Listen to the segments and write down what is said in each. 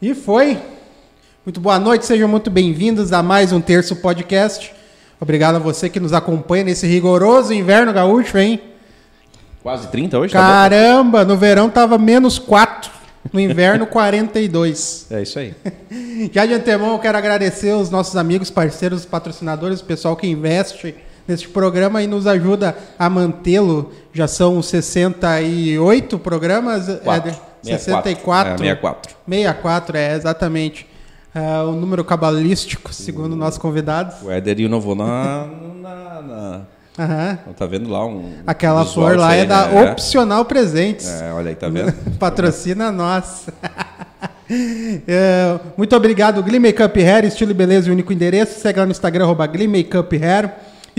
E foi. Muito boa noite, sejam muito bem-vindos a mais um Terço Podcast. Obrigado a você que nos acompanha nesse rigoroso inverno gaúcho, hein? Quase 30 hoje? tá Caramba, no verão tava menos 4, no inverno 42. bom? É isso aí. Já de antemão, eu quero agradecer os nossos amigos, parceiros, patrocinadores, o pessoal que investe neste programa e nos ajuda a mantê-lo. Já são 68 programas. Quatro. É, 64. É, 64. 64, é, exatamente. É, o número cabalístico, segundo o nosso convidado. O Éder Novo na, na, na- Aham. Tá vendo lá um. Aquela flor lá disso é aí, da né? Opcional Presentes. É, olha aí, tá vendo? Patrocina nós. É, muito obrigado, Glee Makeup Hair, estilo e beleza e único endereço. Segue lá no Instagram, arroba Glee Makeup Hair.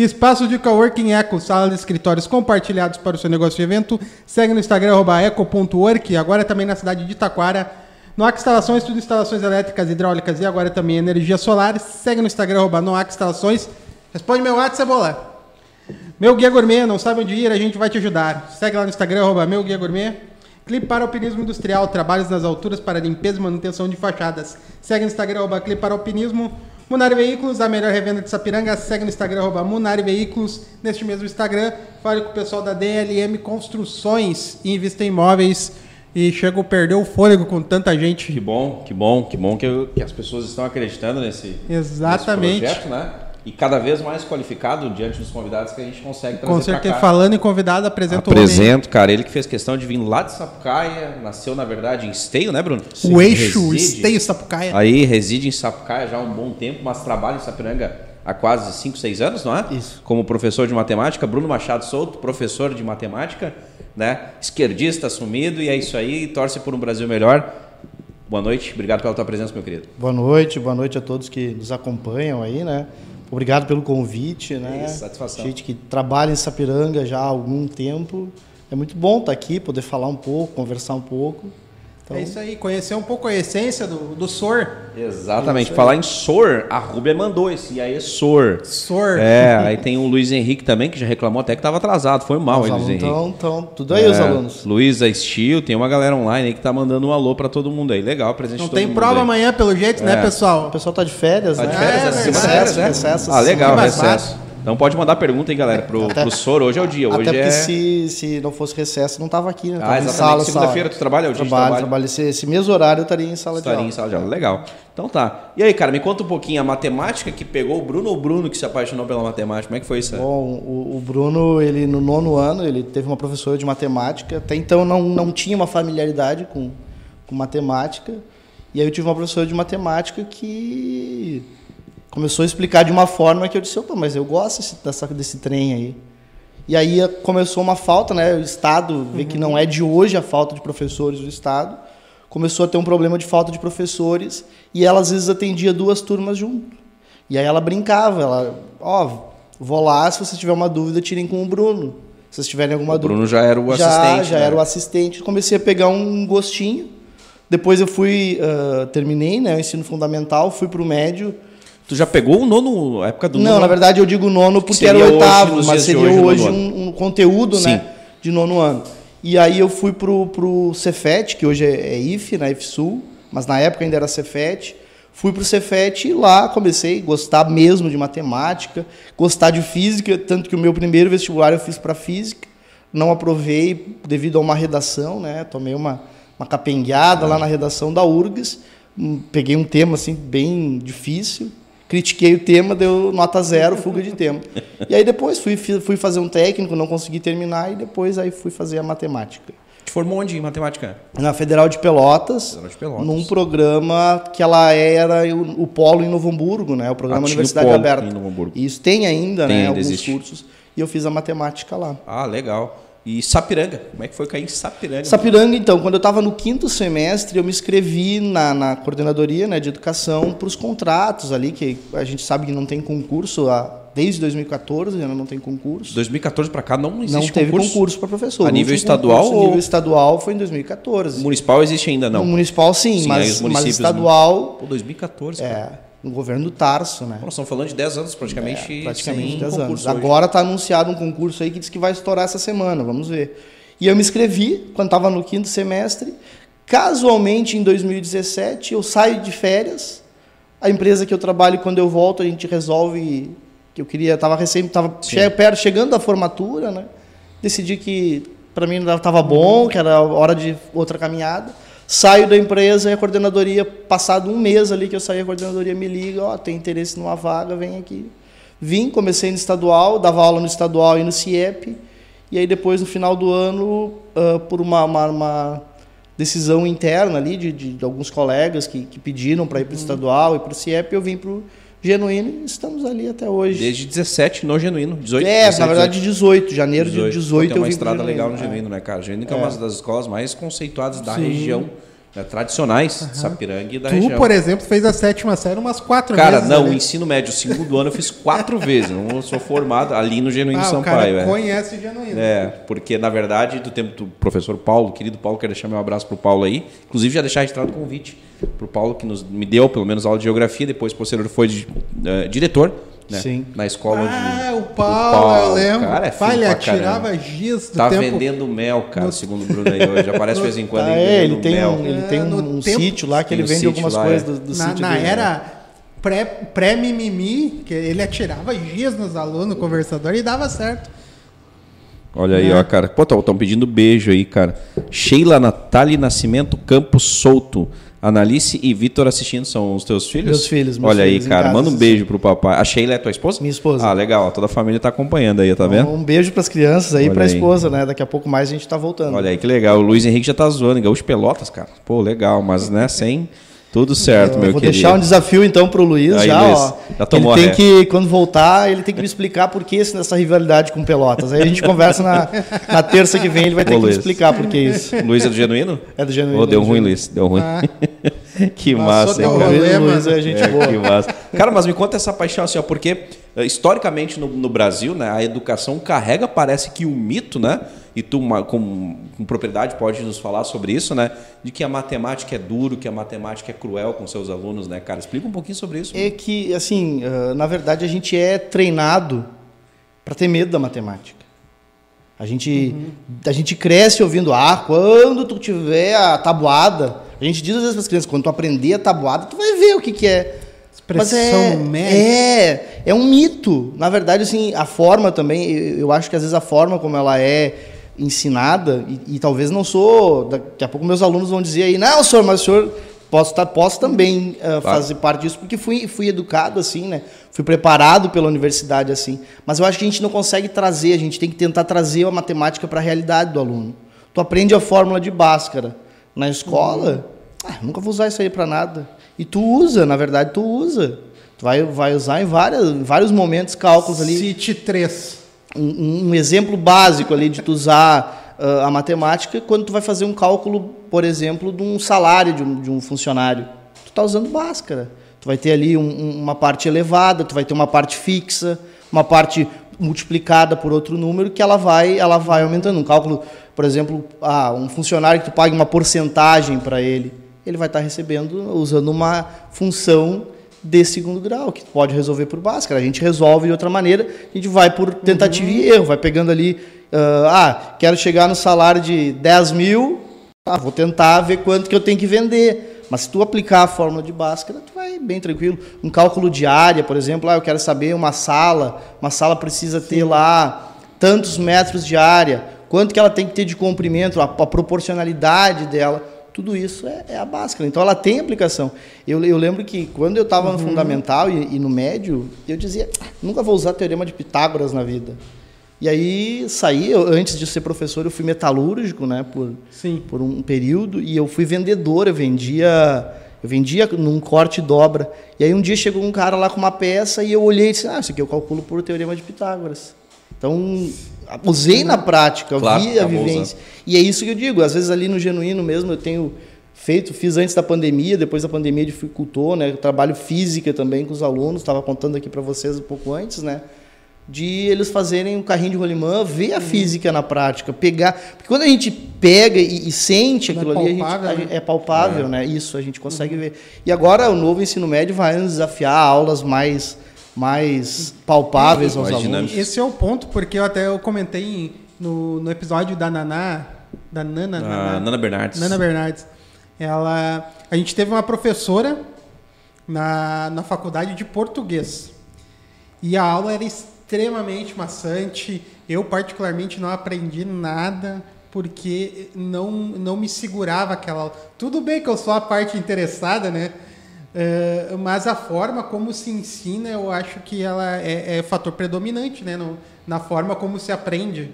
Espaço de Coworking Eco, sala de escritórios compartilhados para o seu negócio de evento. Segue no Instagram, eco.work. Agora também na cidade de Itaquara. Noac Instalações, tudo instalações elétricas, hidráulicas e agora também energia solar. Segue no Instagram, Noac Instalações. Responde meu WhatsApp, Cebola. Meu Guia Gourmet, não sabe onde ir, a gente vai te ajudar. Segue lá no Instagram, arroba Meu Guia Gourmet. Clipe para Alpinismo Industrial, trabalhos nas alturas para limpeza e manutenção de fachadas. Segue no Instagram, arroba Clipe para Alpinismo. Munari Veículos, a melhor revenda de Sapiranga. Segue no Instagram, arroba Munari Veículos. Neste mesmo Instagram, fale com o pessoal da DLM Construções e Invista em Imóveis. E chegou a perder o fôlego com tanta Que gente. bom, que bom, que bom que, eu- que as pessoas estão acreditando nesse, Exatamente. nesse projeto, né? E cada vez mais qualificado diante dos convidados que a gente consegue trazer Com certeza, cá. falando em convidado, apresenta o. Apresento, cara, ele que fez questão de vir lá de Sapucaia, nasceu na verdade em Esteio, né, Bruno? O eixo, o Reside- esteio Sapucaia. Aí reside em Sapucaia já há um bom tempo, mas trabalha em Sapiranga há quase 5, 6 anos, não é? Isso. Como professor de matemática, Bruno Machado Souto, professor de matemática, né? Esquerdista assumido e é isso aí, torce por um Brasil melhor. Boa noite, obrigado pela tua presença, meu querido. Boa noite, boa noite a todos que nos acompanham aí, né? Obrigado pelo convite, né? Isso, satisfação. Gente que trabalha em Sapiranga já há algum tempo. É muito bom estar aqui, poder falar um pouco, conversar um pouco. Então, É isso aí, conhecer um pouco a essência do, do SOR. Exatamente. Falar em SOR, a Rúbia mandou esse, e aí é SOR. SOR. É, aí tem o Luiz Henrique também, que já reclamou até que estava atrasado. Foi mal, os hein, Luiz Henrique. estão, estão, tudo aí os É, alunos. Luísa Steel, tem uma galera online aí que tá mandando um alô pra todo mundo aí. Legal, presente Não tem mundo prova aí. amanhã, pelo jeito, É. né, O pessoal? pessoal tá de férias, Tá né? de férias É, essa verdade. semana? Recesso, é? recesso, Ah, sim. legal, Mais recesso. Então pode mandar pergunta aí, galera, pro, Até- pro. Hoje é o dia, hoje Até porque é... se, se não fosse recesso, não tava aqui, né? Ah, Tava em exatamente. sala, Segunda-feira tu trabalha, é o dia de trabalho, trabalho. trabalho. Esse, esse mesmo horário eu estaria em sala de Estaria aula. em sala de aula. Legal. Então tá. E aí, cara, me conta um pouquinho a matemática que pegou o Bruno ou o Bruno que se apaixonou pela matemática? Como é que foi isso? Bom, o, o Bruno, ele no nono ano, ele teve uma professora de matemática. Até então não, não tinha uma familiaridade com, com matemática. E aí eu tive uma professora de matemática que começou a explicar de uma forma que eu disse, opa, mas eu gosto desse, dessa, desse trem aí. E aí eh, começou uma falta, né? O Estado vê que não é de hoje a falta de professores do Estado. Começou a ter um problema de falta de professores e ela às vezes atendia duas turmas junto. E aí ela brincava, ela, ó, vou lá, se você tiver uma dúvida, tirem com o Bruno. Se vocês tiverem alguma O dúvida. Bruno já era o já, assistente. Já né? era o assistente. Comecei a pegar um gostinho. Depois eu fui, ah, terminei, né, o ensino fundamental, fui para o médio. Tu já pegou o nono, a época do Não, nono? na verdade eu digo nono porque era o hoje, oitavo, nos mas seria hoje, hoje, um, um conteúdo, Sim. né, de nono ano. E aí eu fui pro, pro Cefet, que hoje é, é IF, na IFSUL, mas na época ainda era Cefet. Fui pro Cefet e lá comecei a gostar mesmo de matemática, gostar de física, tanto que o meu primeiro vestibular eu fiz para física, não aprovei devido a uma redação, né, tomei uma, uma capengueada lá na redação da URGS, Hum, peguei um tema assim bem difícil, critiquei o tema, deu nota zero, fuga de tema. E aí depois fui, fui fazer um técnico, não consegui terminar, e depois aí fui fazer a matemática. Te formou onde em matemática? Na Federal de Pelotas, Federal de Pelotas. num programa que ela era o, o polo em Novo Hamburgo, né? O programa Ah, o Universidade polo Aberta. em Novo Hamburgo. E isso tem ainda, Tem, né? ainda Alguns existe. cursos. E eu fiz a matemática lá. Ah, legal. E Sapiranga? Como é que foi cair em Sapiranga? Sapiranga, então, quando eu estava no quinto semestre, eu me inscrevi na, na coordenadoria né, de educação para os contratos ali, que a gente sabe que não tem concurso há, desde 2014, ainda não tem concurso. 2014 pra cá não existe não teve concurso. concurso, para professor. A O nível estadual concurso ou- A nível estadual foi em 2014. Municipal existe ainda não. Municipal, sim, Sim, mas, mas estadual, Pô, 2014. cara. No governo do Tarso, né? Nós estamos falando de 10 anos praticamente. É, praticamente sem 10 anos. hoje. Agora está anunciado um concurso aí que diz que vai estourar essa semana, vamos ver. E eu me inscrevi quando estava no quinto semestre, Casualmente, em 2017, eu saio de férias. A empresa que eu trabalho, quando eu volto, a gente resolve que eu queria, estava recém, estava che perto, chegando da formatura, né? Decidi que para mim estava bom, que era hora de outra caminhada. Saio da empresa e a coordenadoria, passado um mês ali que eu saí, a coordenadoria me liga, ó, tem interesse numa vaga, vem aqui. Vim, comecei no estadual, dava aula no estadual e no CIEP. E aí depois, no final do ano, uh, por uma, uma, uma, decisão interna ali de, de, de alguns colegas que, que pediram para ir para o uhum. estadual e para o CIEP, eu vim para o Genuíno e estamos ali até hoje. Desde 17 no Genuíno, 18. É, 17, na verdade 18, janeiro 18. de 18 Pô, tem uma estrada legal no Genuíno, é. né, cara? Genuíno é. é uma das escolas mais conceituadas da Sim. região né, tradicionais uhum. de Sapiranga e da tu, região. Tu, por exemplo, fez a sétima série umas quatro cara, vezes. Cara, não, o ensino médio, segundo ano, eu fiz quatro vezes. Não sou formado ali no Genuíno ah, Sampaio. O cara conhece o Genuíno. É, porque, na verdade, do tempo do professor Paulo, querido Paulo, quero deixar meu abraço pro Paulo aí. Inclusive, já deixar registrado o convite pro Paulo, que nos, me deu, pelo menos, aula de geografia. Depois, posterior, foi de, uh, diretor né? Sim. Na escola ah, o Paulo, o Paulo, eu lembro. Cara, é Pai, ele atirava giz do Tá tempo... vendendo mel, cara, no... segundo o Bruno aí hoje. Aparece de vez em quando ah, é, ele tem mel. Um, ele tem um, um tempo... sítio lá que ele vende algumas lá, coisas é. do, do na, sítio na dele. era pré-mimimi, pré que ele atirava giz nos alunos, conversador, e dava certo. Olha aí, é. ó, cara. Pô, estão pedindo beijo aí, cara. Sheila Natália Nascimento Campos Souto. Analice e Vitor assistindo são os teus filhos? Meus filhos, meus Olha filhos aí, cara. Manda um beijo pro papai. A Sheila é tua esposa? Minha esposa. Ah, legal. Toda a família tá acompanhando aí, tá então, vendo? Um beijo pras crianças aí, Olha pra aí. esposa, né? Daqui a pouco mais a gente tá voltando. Olha aí, que legal. O Luiz Henrique já tá zoando. Gaúcho Pelotas, cara. Pô, legal. Mas, né, sem... Tudo certo, eu meu vou querido. deixar um desafio então para o Luiz Aí, já, Luiz, ó. Já tomou ele tem que quando voltar, ele tem que me explicar por que essa rivalidade com Pelotas. Aí a gente conversa na, na terça que vem, ele vai ter Ô, que Luiz. me explicar por que isso. Luiz é do genuíno? É do genuíno. Oh, deu ruim, Luiz, deu ruim. Ah. que massa, hein, cara. Luiz é gente é, boa. Que massa. Cara, mas me conta essa paixão assim, ó, porque eh, historicamente no, no Brasil, né, a educação carrega parece que o mito, né? E tu com, com, propriedade pode nos falar sobre isso, né? De que a matemática é duro, que a matemática é cruel com seus alunos, né, cara? Explica um pouquinho sobre isso. É que, assim, na verdade a gente é treinado para ter medo da matemática. A gente, uhum. a gente cresce ouvindo, ah, quando tu tiver a tabuada, a gente diz às vezes para as crianças, quando tu aprender a tabuada, tu vai ver o que, que é. Expressão Mas é, é, é um mito. Na verdade, assim, a forma também, eu, eu acho que às vezes a forma como ela é ensinada, e, e, talvez não sou, daqui a pouco meus alunos vão dizer aí, não, senhor, mas o senhor posso, tá, posso também uh, claro. fazer parte disso, porque fui, fui educado assim, né? Fui preparado pela universidade assim. Mas eu acho que a gente não consegue trazer, a gente tem que tentar trazer a matemática para a realidade do aluno. Tu aprende a fórmula de Bhaskara na escola, uhum. ah, nunca vou usar isso aí para nada. E tu usa, na verdade, tu usa. Tu vai, vai usar em, várias, em vários momentos cálculos ali. Cite 3 um, um exemplo básico ali de tu usar uh, a matemática quando tu vai fazer um cálculo, por exemplo, de um salário de um, de um funcionário. Tu está usando Bhaskara. Tu vai ter ali um, uma parte elevada, tu vai ter uma parte fixa, uma parte multiplicada por outro número que ela vai, ela vai aumentando. Um cálculo, por exemplo, ah, um funcionário que tu paga uma porcentagem para ele, ele vai estar tá recebendo usando uma função de segundo grau, que pode resolver por Bhaskara. A gente resolve de outra maneira, a gente vai por tentativa uhum. e erro, vai pegando ali, uh, ah, quero chegar no salário de 10 mil, ah, vou tentar ver quanto que eu tenho que vender. Mas se tu aplicar a fórmula de Bhaskara, tu vai bem tranquilo. Um cálculo de área, por exemplo, ah, eu quero saber uma sala, uma sala precisa ter lá tantos metros de área, quanto que ela tem que ter de comprimento, a, a proporcionalidade dela tudo isso é, é, a Bhaskara. Então ela tem aplicação. Eu, eu lembro que quando eu estava uhum. no fundamental e, e, no médio, eu dizia, nunca vou usar teorema de Pitágoras na vida. E aí saí, eu, antes de ser professor, eu fui metalúrgico, né, por, Sim. por um período, e eu fui vendedor, eu vendia, eu vendia num corte e dobra. E aí um dia chegou um cara lá com uma peça e eu olhei e disse, ah, isso aqui eu calculo por teorema de Pitágoras. Então, usei na prática, claro, vi a vivência. E é isso que eu digo, às vezes ali no genuíno mesmo eu tenho feito, fiz antes da pandemia, depois da pandemia dificultou, né? Eu trabalho física também com os alunos, estava contando aqui para vocês um pouco antes, né? De eles fazerem um carrinho de rolimã, ver a uhum. física na prática, pegar. Porque quando a gente pega e, e sente aquilo é ali, a gente, né? é palpável, é. né? Isso, a gente consegue uhum. ver. E agora o novo ensino médio vai nos desafiar aulas mais mais palpáveis aos mais alunos. Esse é o ponto, porque eu até eu comentei no, no episódio da Naná, da Nana, ah, Nana Bernardes. Nana Bernardes. Ela, a gente teve uma professora na, na faculdade de português. E a aula era extremamente maçante. Eu, particularmente, não aprendi nada porque não, não me segurava aquela aula. Tudo bem que eu sou a parte interessada, né? Uh, mas a forma como se ensina, eu acho que ela é, é fator predominante, né? No, na forma como se aprende.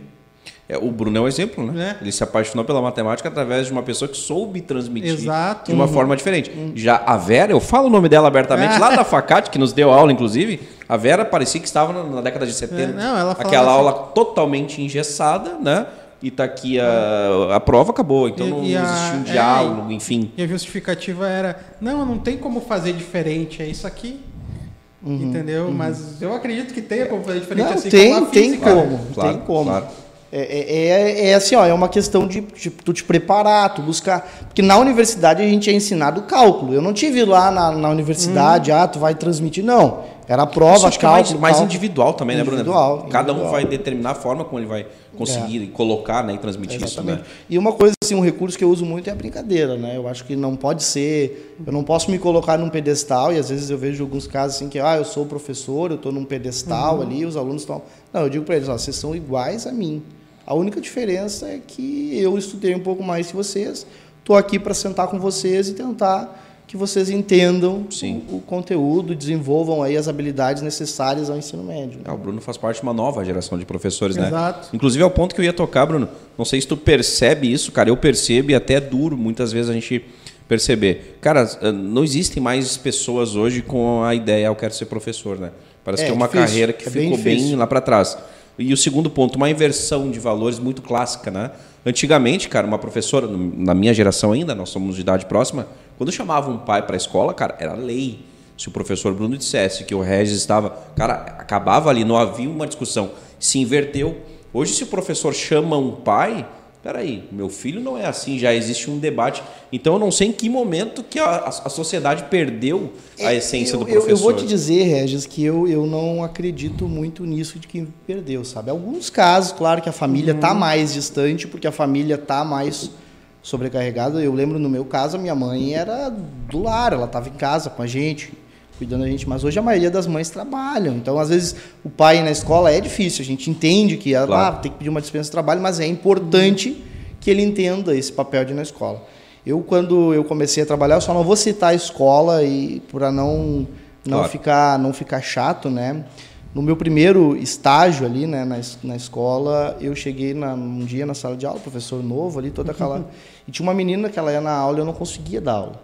É, o Bruno é um exemplo, né? É. Ele se apaixonou pela matemática através de uma pessoa que soube transmitir Exato. de uma uhum. forma diferente. Uhum. Já a Vera, eu falo o nome dela abertamente, lá da Facate, que nos deu aula, inclusive, a Vera parecia que estava na década de 70. É, não, ela Aquela assim. aula totalmente engessada, né? E tá aqui a, a prova, acabou. Então e, não, e existia um é, diálogo, enfim. E a justificativa era: não, não tem como fazer diferente, é isso aqui. Uhum, entendeu? Uhum. Mas eu acredito que tenha como fazer diferente não, assim tem, como a física. Tem como, claro, tem como. Claro. É, é, é, é, assim, ó, é uma questão de, de tu te preparar, tu buscar. Porque na universidade a gente é ensinado cálculo. Eu não tive lá na, na universidade, hum. ah, tu vai transmitir. Não. Era a prova, Isso cálculo. Mais, mais individual também, individual, né, Bruno? Cada individual. um vai determinar a forma como ele vai conseguir é. colocar né, e transmitir Exatamente. isso. Né? E uma coisa, assim, um recurso que eu uso muito é a brincadeira, né? Eu acho que não pode ser. Eu não posso me colocar num pedestal, e às vezes eu vejo alguns casos assim que, ah, eu sou professor, eu estou num pedestal uhum. ali, os alunos estão. Não, eu digo para eles, ó, vocês são iguais a mim. A única diferença é que eu estudei um pouco mais que vocês, estou aqui para sentar com vocês e tentar que vocês entendam o, o, conteúdo, desenvolvam aí as habilidades necessárias ao ensino médio. É, o Bruno faz parte de uma nova geração de professores, né? Exato. né? Inclusive é o ponto que eu ia tocar, Bruno. Não sei se tu percebe isso, cara. Eu percebo e até é duro muitas vezes a gente perceber. Cara, eh, não existem mais pessoas hoje com a ideia, ah, eu quero ser professor, né? Parece é, que é uma difícil. carreira que é ficou bem, bem lá para trás. E o segundo ponto, uma inversão de valores muito clássica, né? Antigamente, cara, uma professora, na minha geração ainda, nós somos de idade próxima, quando chamava um pai para a escola, cara, era lei. Se o professor Bruno dissesse que o Regis estava. Cara, acabava ali, não havia uma discussão. Se inverteu. Hoje, se o professor chama um pai, peraí, meu filho não é assim, já existe um debate. Então eu não sei em que momento que a, a sociedade perdeu a é, essência eu, do professor. Eu, vou te dizer, Regis, que eu, eu não acredito muito nisso de que perdeu, sabe? Alguns casos, claro que a família está uhum. mais distante, porque a família está mais sobrecarregada. Eu lembro no meu caso, a minha mãe era do lar, ela estava em casa com a gente, cuidando da gente, mas hoje a maioria das mães trabalham. Então, às vezes, o pai na escola é difícil. A gente entende que ela claro. ah, tem que pedir uma dispensa de trabalho, mas é importante que ele entenda esse papel de ir na escola. Eu, quando eu comecei a trabalhar, eu só não vou citar a escola e para não não claro. ficar não ficar chato, né? No meu primeiro estágio ali, né, na, na escola, eu cheguei na, um dia na sala de aula, professor novo ali, toda aquela. e tinha uma menina que ela ia na aula e eu não conseguia dar aula.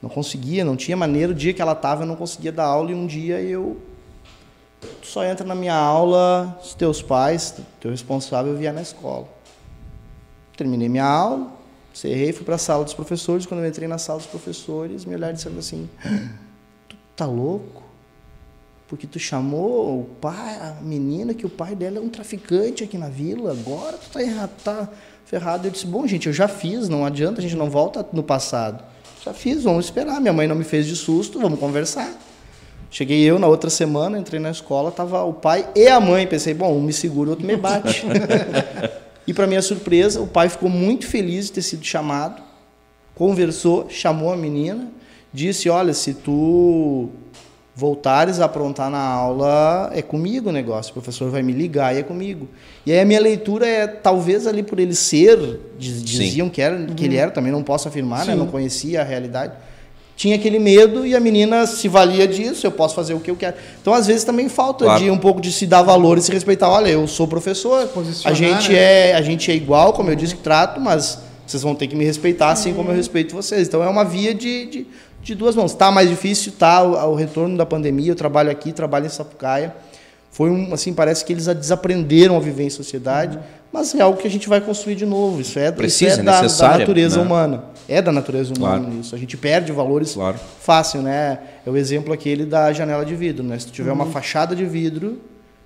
Não conseguia, não tinha maneira. O dia que ela estava, eu não conseguia dar aula. E um dia eu. Tu só entra na minha aula os teus pais, teu responsável, vier na escola. Terminei minha aula, cerrei, fui para a sala dos professores. Quando eu entrei na sala dos professores, me olharam dizendo assim: Tu tá louco? Porque tu chamou o pai, a menina, que o pai dela é um traficante aqui na vila, agora tu tá tá ferrado. Eu disse: Bom, gente, eu já fiz, não adianta, a gente não volta no passado. Já fiz, vamos esperar. Minha mãe não me fez de susto, vamos conversar. Cheguei eu na outra semana, entrei na escola, tava o pai e a mãe. Pensei, bom, um me segura, o outro me bate. e para minha surpresa, o pai ficou muito feliz de ter sido chamado, conversou, chamou a menina, disse: Olha, se tu voltares a aprontar na aula, é comigo o negócio. O professor vai me ligar e é comigo. E aí a minha leitura é, talvez ali por ele ser, diziam que, era, que ele uhum. era, também não posso afirmar, né? não conhecia a realidade. Tinha aquele medo e a menina se valia disso, eu posso fazer o que eu quero. Então, às vezes, também falta claro. de um pouco de se dar valor e se respeitar. Olha, eu sou professor, a gente, né? é, a gente é igual, como eu disse que trato, mas vocês vão ter que me respeitar assim como eu respeito vocês. Então, é uma via de, de de duas mãos. Está mais difícil, tá o, o, retorno da pandemia. Eu trabalho aqui, trabalho em Sapucaia. Foi um, assim, parece que eles desaprenderam a viver em sociedade, uhum. mas é algo que a gente vai construir de novo. Isso é, Precisa, isso é da, da, natureza né? humana. É da natureza humana claro. isso. A gente perde valores claro. fácil, né? É o exemplo aquele da janela de vidro, né? Se tu tiver uhum. uma fachada de vidro,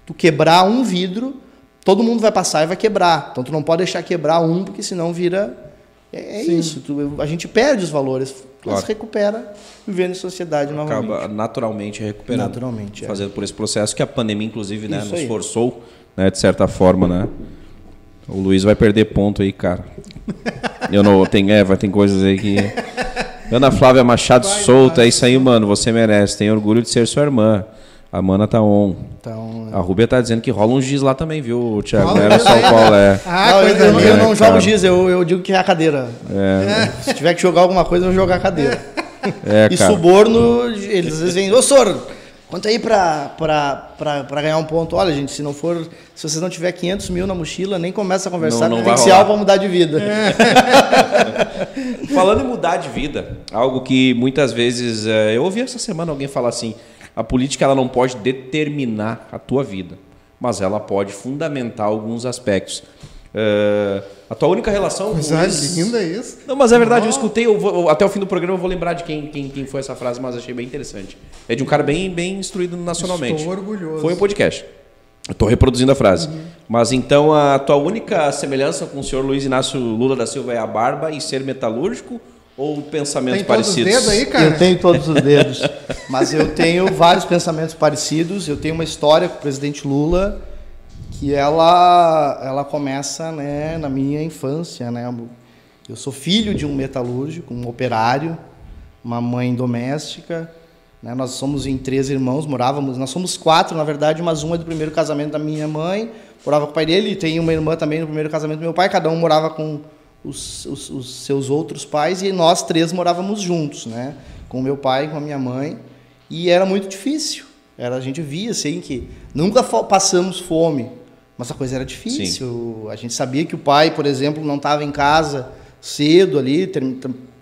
tu quebrar um vidro, todo mundo vai passar e vai quebrar. Então tu não pode deixar quebrar um, porque senão vira é, é isso. Tu, a gente perde os valores Claro. Mas recupera vivendo em sociedade Acaba novamente. Acaba naturalmente recuperando. Naturalmente, é. Fazendo por esse processo que a pandemia, inclusive, né, nos forçou, né, de certa forma, né? O Luiz vai perder ponto aí, cara. Eu não tenho, é, vai ter coisas aí que Ana Flávia Machado Vai, solta, vai. é isso aí, mano, você merece. Tem orgulho de ser sua irmã. A mana tá on. Então, A Rúbia tá dizendo que rola um giz lá também, viu, Thiago? Rola era só o aí, Paulo, né? é. Ah, não, eu, coisa eu- linda. eu não É, jogo giz, eu, eu digo que é a cadeira. Se tiver que jogar alguma coisa, eu vou jogar a cadeira. É, e cara. suborno, eles às vezes vêm, ô Sor, quanto aí pra, pra, pra, pra ganhar um ponto? Olha, gente, se não for, se vocês não tiver 500 mil na mochila, nem começa a conversar, Não- não porque tem que ser algo pra mudar de vida. Falando em mudar de vida, algo que muitas vezes é, eu ouvi essa semana alguém falar assim: a política ela não pode determinar a tua vida, mas ela pode fundamentar alguns aspectos. É, a tua única relação com Luiz- linda isso. Não, mas é verdade, eu escutei, eu vou- até o fim do programa eu vou lembrar de quem, quem, quem foi essa frase, mas achei bem interessante. É de um cara bem, bem instruído nacionalmente. Estou orgulhoso. Foi um podcast. Estou reproduzindo a frase. Mas então a tua única semelhança com o senhor Luiz Inácio Lula da Silva é a barba e ser metalúrgico ou pensamentos Tem todos os parecidos? dedos aí, cara? Eu tenho todos os dedos. Mas eu tenho vários pensamentos parecidos. Eu tenho uma história com o presidente Lula que ela, ela começa né, na minha infância. Né? Eu sou filho de um metalúrgico, um operário, uma mãe doméstica. Né? Nós somos em três irmãos, morávamos. Nós somos quatro, na verdade, mas um é do primeiro casamento da minha mãe, morava com o pai dele, e tem uma irmã também no primeiro casamento do meu pai. Cada um morava com os, os- os seus outros pais e nós três morávamos juntos, né? Com meu pai, com a minha mãe. E era muito difícil. Era, a gente via assim que nunca passamos fome, mas a coisa era difícil. A gente sabia que o pai, por exemplo, não estava em casa cedo ali,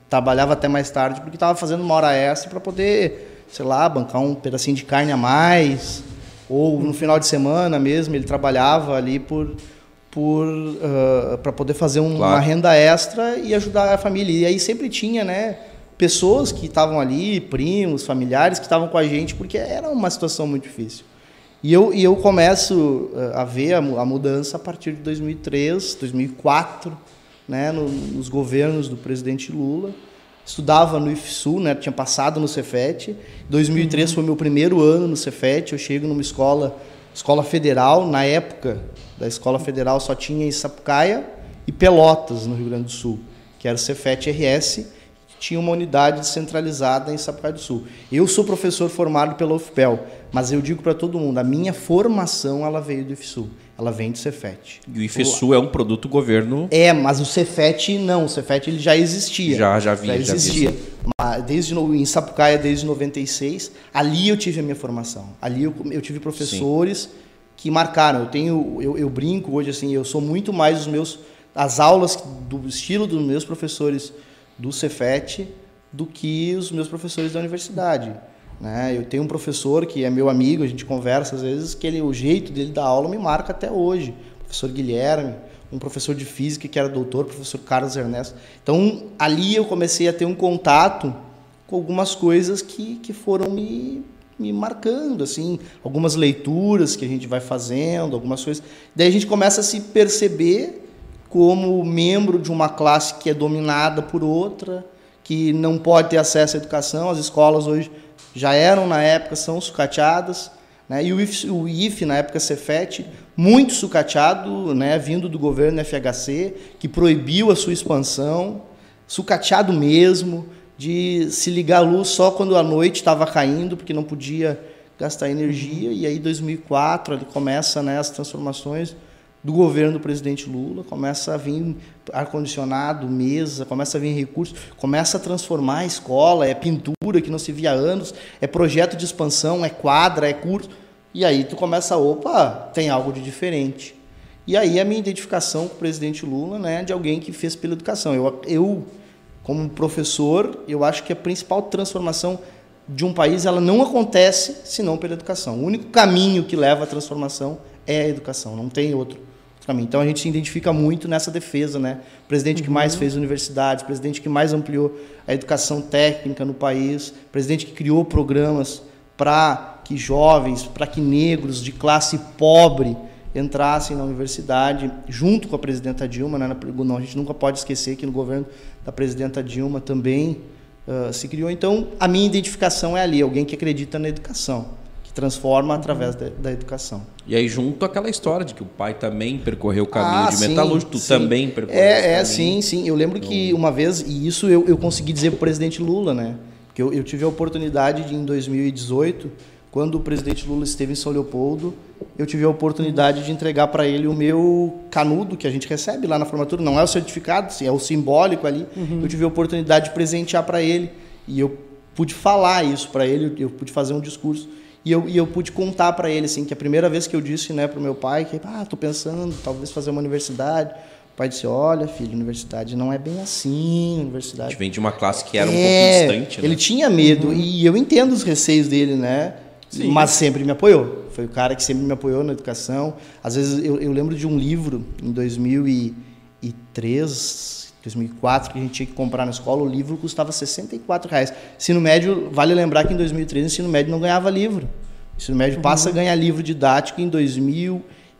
trabalhava até mais tarde porque estava fazendo uma hora extra para poder, sei lá, bancar um pedacinho de carne a mais. Ou no final de semana mesmo ele trabalhava ali por por para poder fazer um- Claro. uma renda extra e ajudar a família. E aí sempre tinha, né, pessoas que estavam ali, primos, familiares que estavam com a gente, porque era uma situação muito difícil. E eu, e eu começo eh, a ver a, a mudança a partir de 2003, 2004, né, no- nos governos do presidente Lula. Estudava no IFSU, né, tinha passado no Cefet. 2003 foi meu primeiro ano no Cefet. Eu chego numa escola, escola federal. Na época da escola federal só tinha em Sapucaia e Pelotas, no Rio Grande do Sul, que era o Cefet RS tinha uma unidade descentralizada em Sapucaí do Sul. Eu sou professor formado pela UFPEL, mas eu digo para todo mundo, a minha formação ela veio do IFSU, ela vem do Cefet. E o IFESU é um produto governo. É, mas o Cefet não, o Cefet ele já existia. Já- já vi, já vi existia. Mas Desde em Sapucaia desde 96, ali eu tive a minha formação. Ali eu, eu tive professores que marcaram. Eu tenho eu, eu brinco hoje assim, eu sou muito mais os meus as aulas do estilo dos meus professores do Cefet do que os meus professores da universidade. Né? Eu tenho um professor que é meu amigo, a gente conversa às vezes, que ele, o jeito dele dar aula me marca até hoje. O professor Guilherme, um professor de física que era doutor, professor Carlos Ernesto. Então, ali eu comecei a ter um contato com algumas coisas que, que foram me, me marcando, assim, algumas leituras que a gente vai fazendo, algumas coisas. Daí a gente começa a se perceber como membro de uma classe que é dominada por outra, que não pode ter acesso à educação. As escolas hoje já eram, na época, são sucateadas. Né? E o IF, o IF, na época Cefet, muito sucateado, né? vindo do governo FHC, que proibiu a sua expansão, sucateado mesmo, de se ligar a luz só quando a noite estava caindo, porque não podia gastar energia. E aí, 2004, ele começa né, as transformações do governo do presidente Lula, começa a vir ar-condicionado, mesa, começa a vir recursos, começa a transformar a escola, é pintura que não se via há anos, é projeto de expansão, é quadra, é curso. E aí tu começa, opa, tem algo de diferente. E aí a minha identificação com o presidente Lula, né, de alguém que fez pela educação. Eu, eu como professor, eu acho que a principal transformação de um país, ela não acontece senão pela educação. O único caminho que leva à transformação é a educação, não tem outro. Então a gente se identifica muito nessa defesa, né? O presidente que mais fez universidades, presidente que mais ampliou a educação técnica no país, presidente que criou programas para que jovens, para que negros de classe pobre entrassem na universidade, junto com a presidenta Dilma, né? Não, a gente nunca pode esquecer que no governo da presidenta Dilma também uh, se criou. Então, a minha identificação é ali, alguém que acredita na educação, que transforma através da, da educação. E aí junto aquela história de que o pai também percorreu o caminho Ah, de metalúrgico, tu também percorreu É, é, sim, sim. Eu lembro que uma vez, e isso eu, eu consegui dizer para o presidente Lula, né? Porque eu, eu tive a oportunidade de, em 2018, quando o presidente Lula esteve em São Leopoldo, eu tive a oportunidade de entregar para ele o meu canudo que a gente recebe lá na formatura. Não é o certificado, sim, é o simbólico ali. Eu tive a oportunidade de presentear para ele. E eu pude falar isso para ele, eu pude fazer um discurso. E eu, e eu pude contar para ele, assim, que a primeira vez que eu disse né, para o meu pai que, ah, tô pensando talvez fazer uma universidade. O pai disse, olha, filho, universidade não é bem assim, A universidade... gente vem de uma classe que era um É, pouco distante, né? Ele tinha medo, e eu entendo os receios dele, né? Sim. Mas sempre me apoiou. Foi o cara que sempre me apoiou na educação. Às vezes eu, eu lembro de um livro em 2003, 2004, que a gente tinha que comprar na escola. O livro custava 64 reais. Ensino médio, vale lembrar que em 2013 o ensino médio não ganhava livro. O ensino médio passa a ganhar livro didático em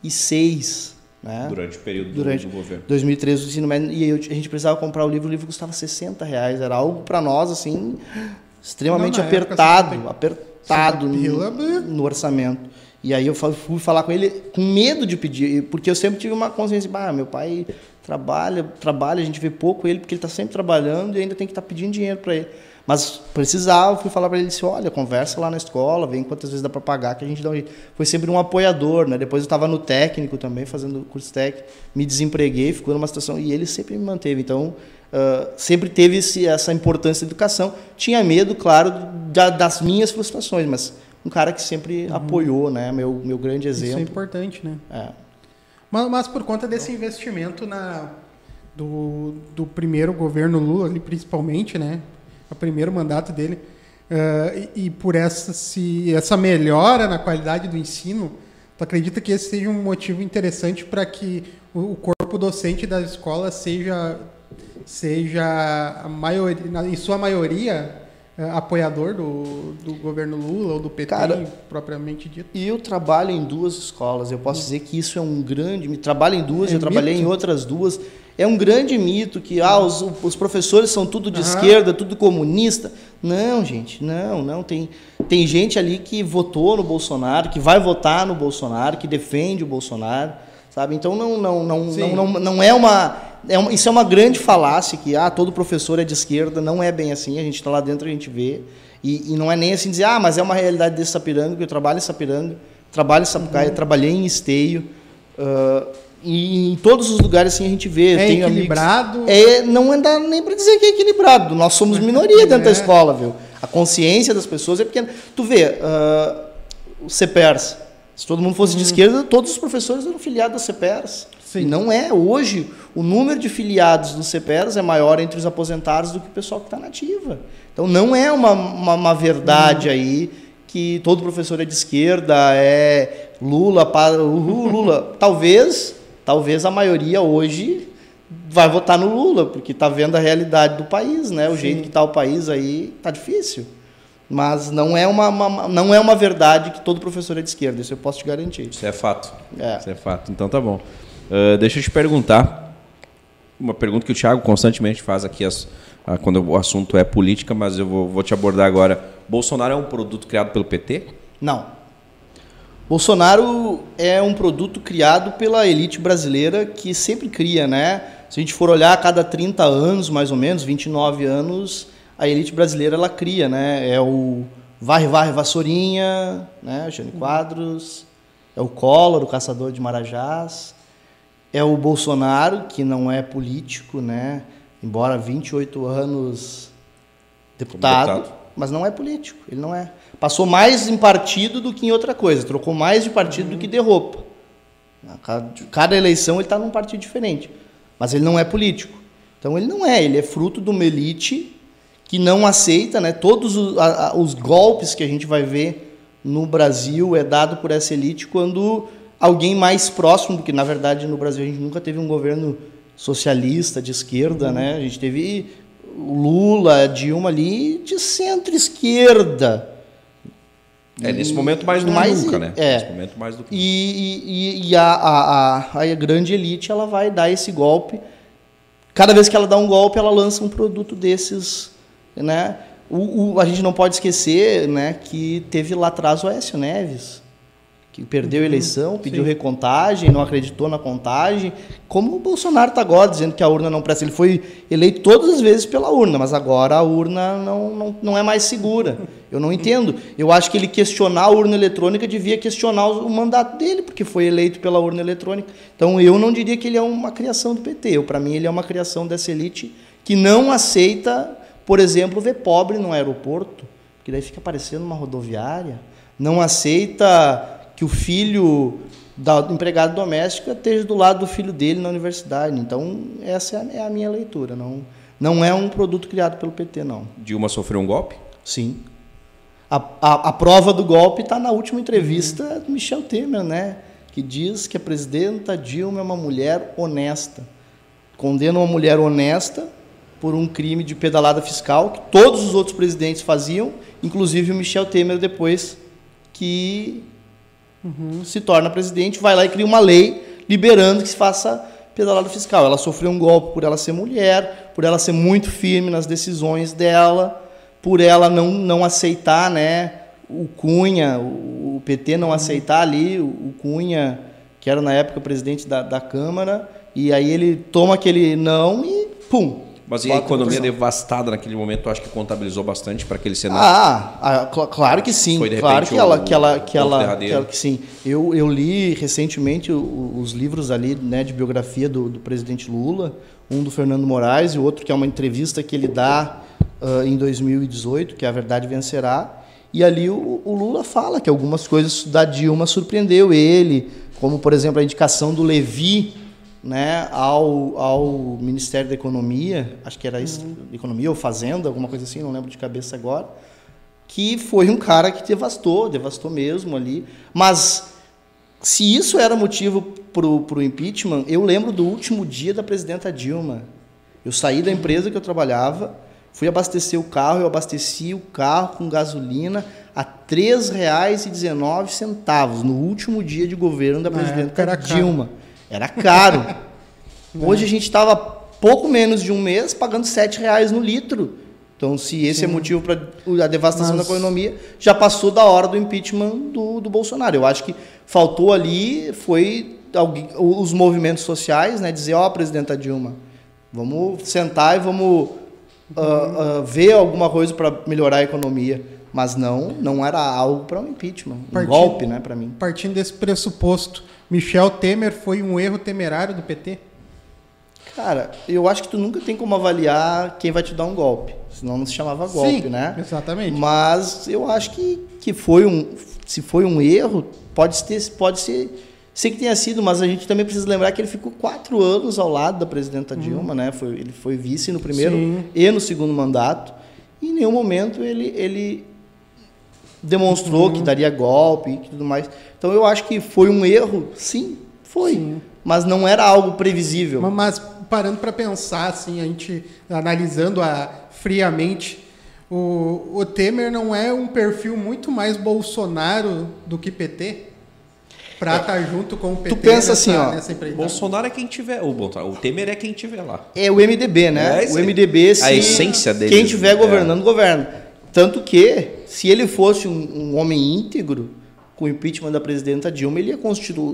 2006. Né? Durante o período do- Durante do governo. 2013 o ensino médio e eu- a gente precisava comprar o livro, o livro custava 60 reais, era algo para nós assim extremamente Não, na época, apertado, 60 apertado 60 pila, no, né? no orçamento. E aí eu fui falar com ele com medo de pedir, porque eu sempre tive uma consciência, ah, meu pai trabalha, trabalha, a gente vê pouco ele porque ele está sempre trabalhando e ainda tem que estar pedindo dinheiro para ele. Mas precisava, fui falar para ele, disse, olha, conversa lá na escola, vem quantas vezes dá para pagar, que a gente dá um jeito. Foi sempre um apoiador, né? Depois eu estava no técnico também, fazendo curso técnico, me desempreguei, ficou numa situação, e ele sempre me manteve. Então, ah, sempre teve esse, essa importância da educação. Tinha medo, claro, da- das minhas frustrações, mas um cara que sempre apoiou, né? Meu, meu grande Isso é exemplo. importante, né? É. Mas, mas por conta desse investimento na, do, do primeiro governo Lula, ali, principalmente, né? O primeiro mandato dele, eh, e, e por essa, se, essa melhora na qualidade do ensino, tu acredita que esse seja um motivo interessante para que o, o corpo docente das escolas seja, seja a maioria, na- em sua maioria, apoiador do, do governo Lula ou do PT Cara, propriamente dito? E eu trabalho em duas escolas. Eu posso dizer que isso é um grande. me- Trabalho em duas, É eu trabalhei mito? em outras duas. É um grande mito que ah, os, os professores são tudo de Aham. esquerda, tudo comunista. Não, gente, não, não. Tem, tem gente ali que votou no Bolsonaro, que vai votar no Bolsonaro, que defende o Bolsonaro, sabe? Então não, não, não, não, não, não é uma. É uma, isso é uma grande falácia que ah, todo professor é de esquerda, não é bem assim, a gente está lá dentro, a gente vê. E, e não é nem assim dizer, ah, mas é uma realidade desse Sapiranga, porque eu trabalho em Sapiranga, trabalho em Sapucaia, Uhum. trabalhei em Esteio. ah, e em todos os lugares assim a gente vê. É equilibrado? Amigos, é, não dá nem para dizer que é equilibrado. Nós somos minoria dentro da É. escola, viu? A consciência das pessoas é pequena. Tu vê, ah, o CEPERS, se todo mundo fosse de esquerda, todos os professores eram filiados ao CEPERS. Sim. Não é. Hoje, o número de filiados do CEPERS é maior entre os aposentados do que o pessoal que está na ativa. Então, não é uma, uma, uma verdade Uhum. aí que todo professor é de esquerda, é Lula, para, uhul, Lula. Talvez, talvez a maioria hoje vai votar no Lula, porque está vendo a realidade do país, né? O Sim. jeito que está o país aí tá difícil. Mas não é uma, uma- não é uma verdade que todo professor é de esquerda, isso eu posso te garantir. Isso é fato. É. Isso é fato. Então tá bom. Ah, deixa eu te perguntar. Uma pergunta que o Thiago constantemente faz aqui as- ah, quando o assunto é política, mas eu vou, vou te abordar agora. Bolsonaro é um produto criado pelo PT? Não. Bolsonaro é um produto criado pela elite brasileira que sempre cria, né? Se a gente for olhar a cada 30 anos, mais ou menos, 29 anos, a elite brasileira ela cria, né? É o Varre Varre Vassourinha, né? Jânio Quadros, é o Collor, o caçador de Marajás, é o Bolsonaro, que não é político, né? Embora 28 anos deputado, deputado. mas não é político, ele não é. Passou mais em partido do que em outra coisa, trocou mais de partido do que de roupa. Cada, cada eleição ele está num partido diferente, mas ele não é político. Então ele não é, ele é fruto de uma elite que não aceita, né? Todos os, a- a- os golpes que a gente vai ver no Brasil é dado por essa elite quando alguém mais próximo, porque na verdade no Brasil a gente nunca teve um governo socialista de esquerda, né? A gente teve Lula, Dilma ali de centro-esquerda. É, nesse momento mais do que Mais- nunca, né? é. Nesse momento mais do que nunca. E, e- e a, a, a, a grande elite ela vai dar esse golpe. Cada vez que ela dá um golpe, ela lança um produto desses, né? O, o- a gente não pode esquecer né, que teve lá atrás o Aécio Neves, que perdeu a eleição, pediu sim. recontagem, não acreditou na contagem. Como o Bolsonaro está agora dizendo que a urna não presta. Ele foi eleito todas as vezes pela urna, mas agora a urna não, não, não é mais segura. Eu não entendo. Eu acho que ele questionar a urna eletrônica devia questionar o, mandato dele, porque foi eleito pela urna eletrônica. Então eu não diria que ele é uma criação do PT. Para mim, ele é uma criação dessa elite que não aceita, por exemplo, ver pobre no aeroporto, que daí fica parecendo uma rodoviária. Não aceita que o filho da empregada doméstica esteja do lado do filho dele na universidade. Então, essa é a, é minha leitura. Não, não é um produto criado pelo PT, não. Dilma sofreu um golpe? Sim. A, a, a prova do golpe está na última entrevista do Michel Temer, né? Que diz que a presidenta Dilma é uma mulher honesta. Condena uma mulher honesta por um crime de pedalada fiscal que todos os outros presidentes faziam, inclusive o Michel Temer depois que se torna presidente, vai lá e cria uma lei liberando que se faça pedalada fiscal. Ela sofreu um golpe por ela ser mulher, por ela ser muito firme nas decisões dela, por ela não, não aceitar né, o Cunha, o, o PT não aceitar ali o, o Cunha, que era na época presidente da, da Câmara, e aí ele toma aquele não e pum. Mas e a economia devastada naquele momento, acho que contabilizou bastante para aquele cenário. Ah, ah, cl- claro que sim. Foi, de claro que ela, que ela, que ela, que sim. Eu, eu li recentemente os livros ali, né, de biografia do, do presidente Lula, um do Fernando Moraes e o outro que é uma entrevista que ele dá ah, em 2018, que é a verdade vencerá. E ali o, o Lula fala que algumas coisas da Dilma surpreendeu ele, como por exemplo a indicação do Levi né, ao, ao Ministério da Economia, acho que era isso, Economia ou Fazenda, alguma coisa assim, não lembro de cabeça agora, que foi um cara que devastou, devastou mesmo ali. Mas se isso era motivo para o impeachment, eu lembro do último dia da presidenta Dilma. Eu saí da empresa que eu trabalhava, fui abastecer o carro, eu abasteci o carro com gasolina a R$ 3,19 no último dia de governo da presidenta. Dilma. Era caro. Hoje a gente estava pouco menos de um mês pagando 7 reais no litro. Então, se esse é motivo para a devastação Mas- da economia, já passou da hora do impeachment do, do Bolsonaro. Eu acho que faltou ali foi alguém- os movimentos sociais, né, dizer, ó, presidenta Dilma, vamos sentar e vamos ah, ah, ver alguma coisa para melhorar a economia. Mas não, não era algo para um impeachment, um Partindo- golpe, né, para mim. Partindo desse pressuposto, Michel Temer foi um erro temerário do PT? Cara, eu acho que tu nunca tem como avaliar quem vai te dar um golpe. Senão não se chamava golpe, Sim, né? exatamente. Mas eu acho que, que foi um. Se foi um erro, pode, ter, pode ser. Sei que tenha sido, mas a gente também precisa lembrar que ele ficou quatro anos ao lado da presidenta Dilma, né? Foi, ele foi vice no primeiro Sim. e no segundo mandato. E em nenhum momento ele, ele demonstrou Uhum. que daria golpe e tudo mais. Então eu acho que foi um erro, sim, foi. Mas não era algo previsível. Ma- Mas parando para pensar, assim, a gente analisando a, friamente, o, o Temer não é um perfil muito mais Bolsonaro do que PT? Pra estar junto com o PT pensa assim, ó, nessa? Bolsonaro é quem tiver. O, Bolsonaro- o Temer é quem tiver lá. É o MDB, né? É o. MDB, se A essência dele, quem estiver é. governando, governa. Tanto que, se ele fosse um, um homem íntegro, com o impeachment da presidenta Dilma, ele ia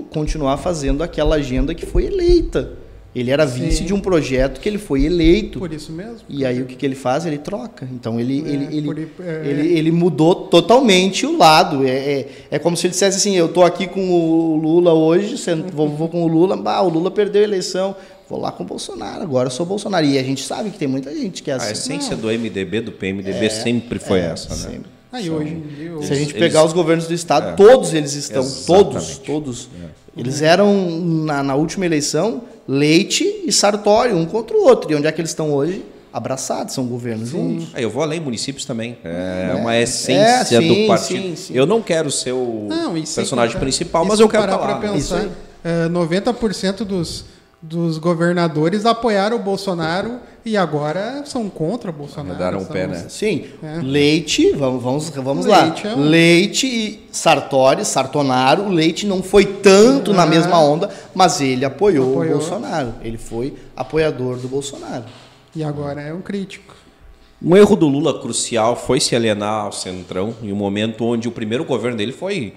continuar fazendo aquela agenda que foi eleita. Ele era vice Sim. de um projeto que ele foi eleito. Por isso mesmo? E aí o que, que ele faz? Ele troca. Então ele, É, ele, ele, por- é. ele, ele mudou totalmente o lado. É, é, é como se ele dissesse assim: eu estou aqui com o Lula hoje, vou, vou com o Lula, bah, o Lula perdeu a eleição, vou lá com o Bolsonaro, agora eu sou Bolsonaro. E a gente sabe que tem muita gente que é A assim. essência do MDB, do PMDB, sempre foi É, essa, né? sempre. Aí hoje em dia... o- Se a gente Eles- pegar os governos do estado, É. todos eles estão, todos, todos. Eles eram, na, na última eleição, Leite e Sartori, um contra o outro. E onde é que eles estão hoje? Abraçados, são governos juntos. Ah, eu vou além, municípios também. É, É. uma É, essência sim, do partido. sim, sim. Eu não quero ser o Não, personagem principal, mas eu quero parar estar lá. pra né? pensar, Isso é, 90% dos, dos governadores apoiaram o Bolsonaro e agora são contra o Bolsonaro. Arredaram o pé, né? Sim, É. Leite, vamos, vamos, vamos Leite lá. é um- Leite e Sartori, Sartonaro, o Leite não foi tanto na Ah. mesma onda, mas ele apoiou, Apoiou. o Bolsonaro. Ele foi apoiador do Bolsonaro. E agora é um crítico. Um erro do Lula crucial foi se alienar ao Centrão em um momento onde o primeiro governo dele foi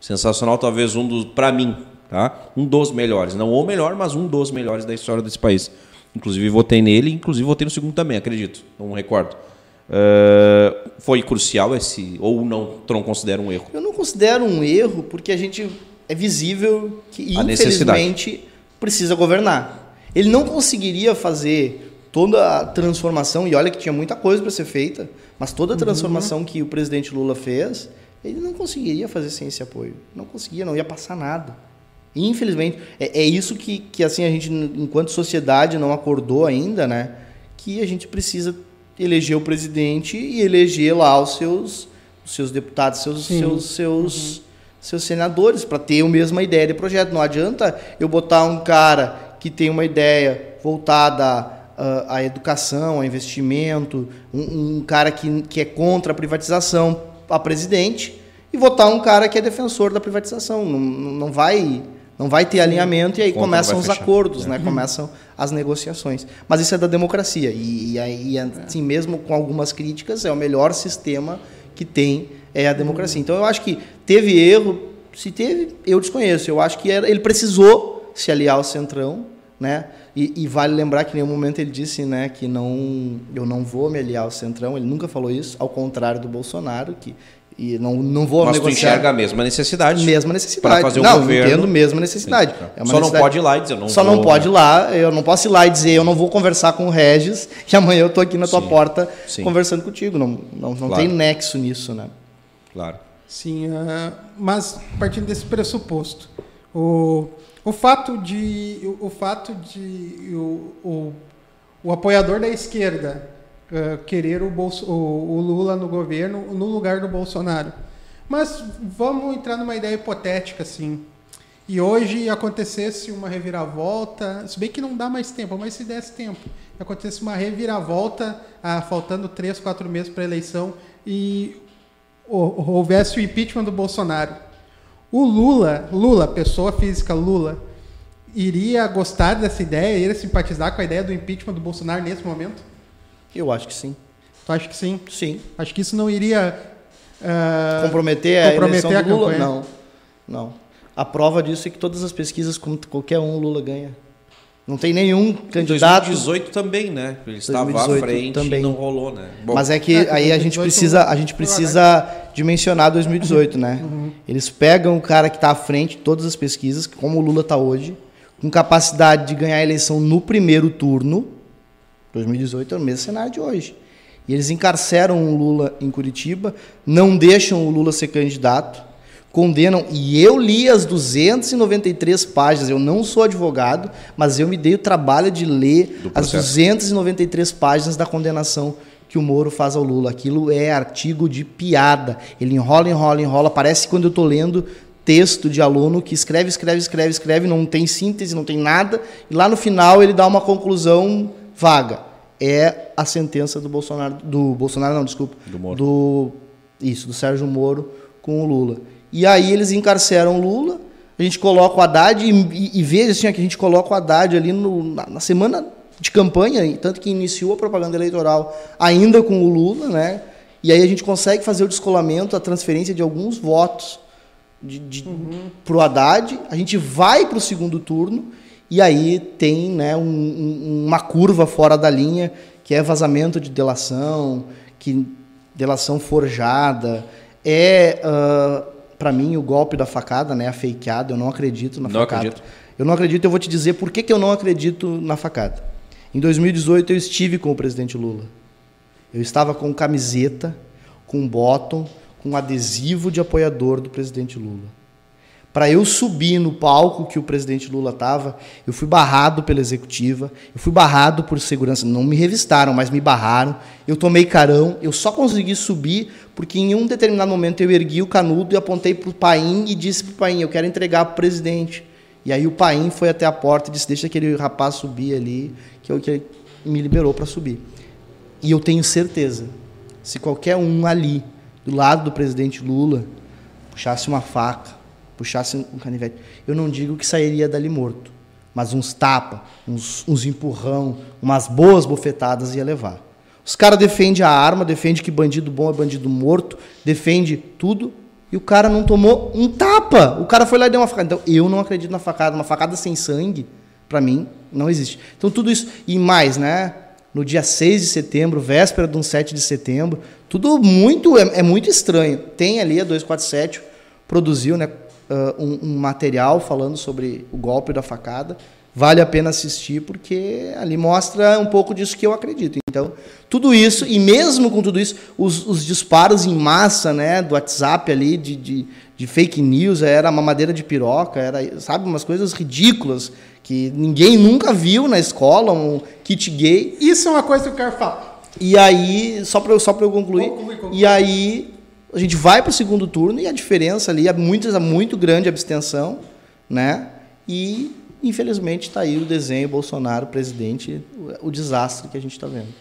sensacional, talvez um dos, para mim, tá? Um dos melhores, não o melhor, mas um dos melhores da história desse país. Inclusive votei nele, inclusive votei no segundo também, acredito, não recordo. Uh, foi crucial esse ou não, tu não considera um erro? Eu não considero um erro porque a gente é visível que a infelizmente precisa governar. Ele não conseguiria fazer toda a transformação, e olha que tinha muita coisa para ser feita, mas toda a uhum. transformação uhum. que o presidente Lula fez, ele não conseguiria fazer sem esse apoio. Não conseguia, não ia passar nada. Infelizmente, é, é isso que, que assim a gente, enquanto sociedade, não acordou ainda, né? Que a gente precisa eleger o presidente e eleger lá os seus, os seus deputados, seus, seus, seus, uhum. seus senadores, para ter a mesma ideia de projeto. Não adianta eu botar um cara que tem uma ideia voltada a educação, a investimento, um, um, cara que, que é contra a privatização a presidente e votar um cara que é defensor da privatização. Não, não vai não vai ter alinhamento e aí começam os acordos, é. né? Começam as negociações. Mas isso é da democracia e, aí assim mesmo com algumas críticas é o melhor sistema que tem é a democracia. Então eu acho que teve erro, se teve, eu desconheço. Eu acho que era, ele precisou se aliar ao centrão, né? E, e, vale lembrar que em nenhum momento ele disse né, que não, eu não vou me aliar ao Centrão, ele nunca falou isso, ao contrário do Bolsonaro, que e não, não vou Mas negociar. tu enxerga a mesma necessidade. Mesma necessidade. Para fazer o não, governo. entendo mesma necessidade. É Só necessidade. não pode ir lá e dizer, não Só vou, não pode ir lá, eu não posso ir lá e dizer, eu não vou conversar com o Regis, que amanhã eu estou aqui na tua Sim. porta Sim. conversando contigo. Não, não, não claro. tem nexo nisso, né? Claro. Sim, uh, mas partindo desse pressuposto, o o fato de o, o fato de o, o, o, apoiador da esquerda querer o, Bolso, o, o Lula no governo no lugar do Bolsonaro. Mas vamos entrar numa ideia hipotética assim. E hoje acontecesse uma reviravolta, se bem que não dá mais tempo, mas se desse tempo, acontecesse uma reviravolta, ah, faltando três, quatro meses para a eleição, e houvesse o impeachment do Bolsonaro. O Lula, Lula, pessoa física Lula, iria gostar dessa ideia, iria simpatizar com a ideia do impeachment do Bolsonaro nesse momento? Eu acho que sim. Tu acha que sim? Sim. Acho que isso não iria uh, comprometer, comprometer a, eleição do Lula? Não, não. A prova disso é que todas as pesquisas, qualquer um, Lula ganha. Não tem nenhum candidato. Em 2018 também, né? Ele estava à frente também. e não rolou, né? Bom, Mas é que é, aí a gente precisa, a gente precisa dimensionar 2018, né? Uhum. Eles pegam o cara que está à frente de todas as pesquisas, como o Lula está hoje, com capacidade de ganhar a eleição no primeiro turno. 2018 é o mesmo cenário de hoje. E eles encarceram o Lula em Curitiba, não deixam o Lula ser candidato condenam. E eu li as 293 páginas. Eu não sou advogado, mas eu me dei o trabalho de ler as 293 páginas da condenação que o Moro faz ao Lula. Aquilo é artigo de piada. Ele enrola, enrola, enrola. Parece quando eu estou lendo texto de aluno que escreve, escreve, escreve, escreve, não tem síntese, não tem nada, e lá no final ele dá uma conclusão vaga. É a sentença do Bolsonaro, do Bolsonaro não, desculpa, do Moro. Do, isso, do Sérgio Moro com o Lula. E aí eles encarceram Lula, a gente coloca o Haddad e, e, e veja assim, que a gente coloca o Haddad ali no, na, na, semana de campanha, tanto que iniciou a propaganda eleitoral ainda com o Lula, né? E aí a gente consegue fazer o descolamento, a transferência de alguns votos de, de, uhum. para o Haddad, a gente vai para o segundo turno e aí tem né, um, um, uma curva fora da linha, que é vazamento de delação, que delação forjada, é uh, para mim, o golpe da facada, né, a fakeada, eu não acredito na não facada. Acredito. Eu não acredito, eu vou te dizer por que, que eu não acredito na facada. Em 2018 eu estive com o presidente Lula. Eu estava com camiseta, com bottom, com adesivo de apoiador do presidente Lula. Para eu subir no palco que o presidente Lula estava, eu fui barrado pela executiva, eu fui barrado por segurança. Não me revistaram, mas me barraram. Eu tomei carão, eu só consegui subir porque em um determinado momento eu ergui o canudo e apontei para o Paim e disse para o Paim: Eu quero entregar para o presidente. E aí o Paim foi até a porta e disse: Deixa aquele rapaz subir ali, que é o que me liberou para subir. E eu tenho certeza, se qualquer um ali, do lado do presidente Lula, puxasse uma faca, puxasse um canivete, eu não digo que sairia dali morto, mas uns tapa, uns, uns empurrão, umas boas bofetadas ia levar. Os caras defendem a arma, defende que bandido bom é bandido morto, defende tudo. E o cara não tomou um tapa. O cara foi lá e deu uma facada. Então, eu não acredito na facada. Uma facada sem sangue, para mim, não existe. Então, tudo isso. E mais, né? No dia 6 de setembro, véspera de um 7 de setembro, tudo muito. É, é muito estranho. Tem ali a 247, produziu né, uh, um, um material falando sobre o golpe da facada vale a pena assistir porque ali mostra um pouco disso que eu acredito. Então, tudo isso, e mesmo com tudo isso, os, os disparos em massa né, do WhatsApp ali, de, de, de, fake news, era mamadeira de piroca, era, sabe, umas coisas ridículas que ninguém nunca viu na escola, um kit gay. Isso é uma coisa que eu quero falar. E aí, só para só eu concluir, conclui, conclui. e aí a gente vai para o segundo turno e a diferença ali é muito, é muito grande a abstenção, né? E Infelizmente está aí o desenho Bolsonaro presidente, o, desastre que a gente está vendo.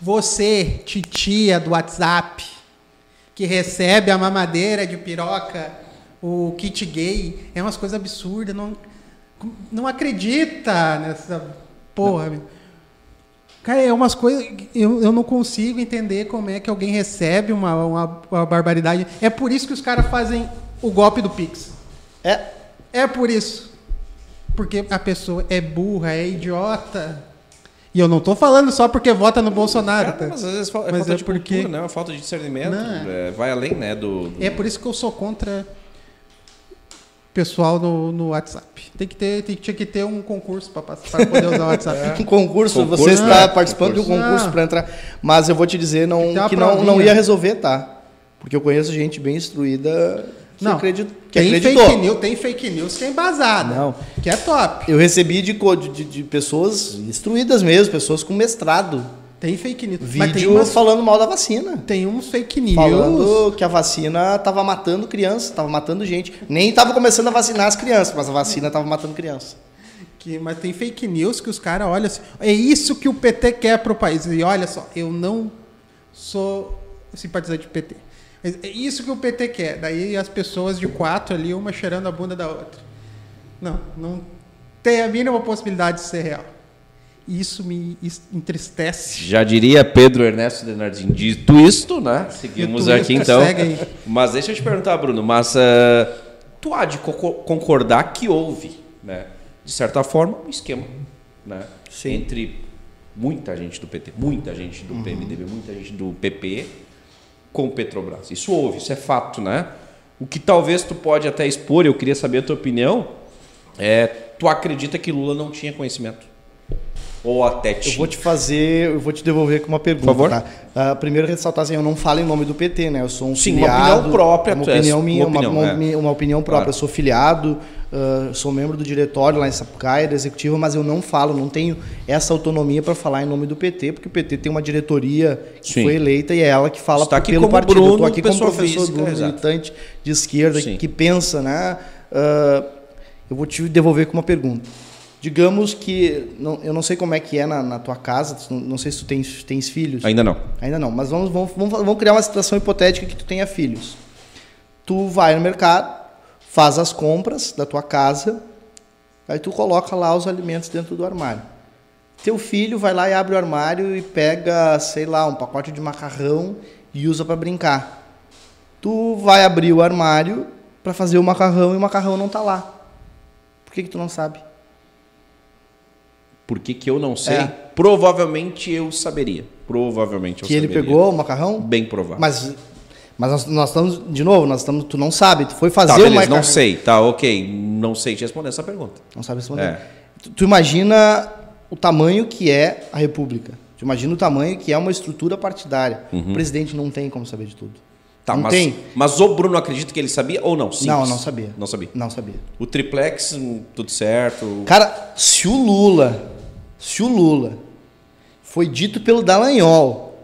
Você, titia do WhatsApp, que recebe a mamadeira de piroca, o kit gay, é umas coisas absurdas, não, não acredita nessa porra. Não. Cara, é umas coisas. Eu, eu não consigo entender como é que alguém recebe uma, uma, uma barbaridade. É por isso que os caras fazem o golpe do Pix. É. É por isso porque a pessoa é burra, é idiota. E eu não estou falando só porque vota no Bolsonaro. Cara, tá? Mas às vezes é mas falta é de porque... cultura, né? É uma falta de discernimento. É, vai além, né? Do, do, É por isso que eu sou contra pessoal no, no WhatsApp. Tem que ter, tem, tinha que ter um concurso para poder usar o WhatsApp. É. Um concurso, concurso, você está é, participando concurso. de um concurso para entrar. Mas eu vou te dizer não, que, que não, não ia resolver, tá? Porque eu conheço gente bem instruída não, acredito, que tem acreditou. fake news, tem fake news que é embasada. Não. Que é top. Eu recebi de, de, de pessoas instruídas mesmo, pessoas com mestrado. Tem fake news. Vídeo umas, falando mal da vacina. Tem uns fake news. Falando que a vacina estava matando criança, estava matando gente. Nem estava começando a vacinar as crianças, mas a vacina estava matando criança. Que, mas tem fake news que os caras olham assim. É isso que o PT quer para o país. E olha só, eu não sou simpatizante do PT. É isso que o PT quer. Daí as pessoas de quatro ali, uma cheirando a bunda da outra. Não, não tem a mínima possibilidade de ser real. Isso me entristece. Já diria Pedro Ernesto Denardim. Dito isto, né? Seguimos aqui então. Mas deixa eu te perguntar, Bruno, mas uh, tu há de co concordar que houve, né? De certa forma, um esquema, né? Sim. Entre muita gente do PT, muita gente do uhum. PMDB, muita gente do PP com Petrobras. Isso houve, isso é fato, né? O que talvez tu pode até expor, eu queria saber a tua opinião, é tu acredita que Lula não tinha conhecimento? Ou até tinha? Eu vou te fazer, eu vou te devolver com uma pergunta. Por favor. Tá? Uh, primeiro ressaltar assim, eu não falo em nome do PT, né? Eu sou um Sim, filiado. uma opinião própria. Uma opinião minha, uma, opinião, uma, é. uma, opinião própria. Claro. Eu sou filiado, uh, sou membro do diretório lá em Sapucaia, da executiva, mas eu não falo, não tenho essa autonomia para falar em nome do PT, porque o PT tem uma diretoria que Sim. foi eleita e é ela que fala Está pelo partido. Bruno, eu estou aqui como professor física, Bruno, militante de esquerda, que, que pensa, né? Uh, eu vou te devolver com uma pergunta. Digamos que, não, eu não sei como é que é na, na tua casa, não sei se tu tens, tens filhos. Ainda não. Ainda não, mas vamos, vamos, vamos, vamos criar uma situação hipotética que tu tenha filhos. Tu vai no mercado, faz as compras da tua casa, aí tu coloca lá os alimentos dentro do armário. Teu filho vai lá e abre o armário e pega, sei lá, um pacote de macarrão e usa para brincar. Tu vai abrir o armário para fazer o macarrão e o macarrão não está lá. Por que, que tu não sabe? Por que, que eu não sei? É. Provavelmente eu saberia. Provavelmente eu que saberia. ele pegou o macarrão? Bem provável. Mas, mas nós, nós, estamos, de novo, nós estamos, tu não sabe, tu foi fazer tá, beleza, o macarrão. Não sei, tá, ok. Não sei te responder essa pergunta. Não sabe responder. É. Tu, tu imagina o tamanho que é a República. Tu imagina o tamanho que é uma estrutura partidária. Uhum. O presidente não tem como saber de tudo. Tá, não mas, tem. Mas o Bruno acredita que ele sabia ou não? Simples. Não, não sabia. Não sabia. Não sabia. O triplex, hum, tudo certo. Cara, se o Lula se o Lula foi dito pelo Dallagnol,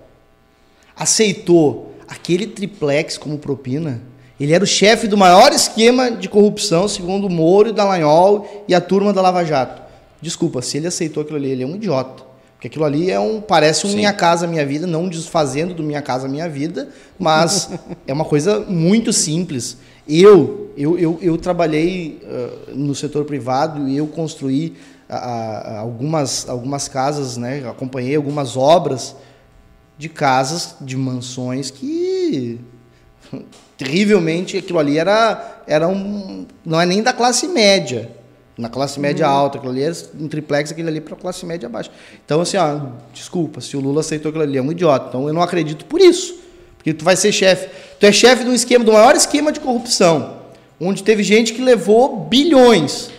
aceitou aquele triplex como propina, ele era o chefe do maior esquema de corrupção, segundo o Moro, o Dallagnol e a turma da Lava Jato. Desculpa, se ele aceitou aquilo ali, ele é um idiota. Porque aquilo ali é um, parece um Sim. Minha Casa Minha Vida, não desfazendo do Minha Casa Minha Vida, mas é uma coisa muito simples. Eu, eu, eu, eu trabalhei uh, no setor privado e eu construí a, a, algumas, algumas casas, né? acompanhei algumas obras de casas, de mansões que terrivelmente aquilo ali era, era um. Não é nem da classe média. Na classe média Uhum. alta, aquilo ali era um triplex, aquele ali para classe média baixa. Então, assim, ó, desculpa, se o Lula aceitou aquilo ali, é um idiota. Então, eu não acredito por isso. Porque tu vai ser chefe. Tu é chefe um esquema, do maior esquema de corrupção, onde teve gente que levou bilhões.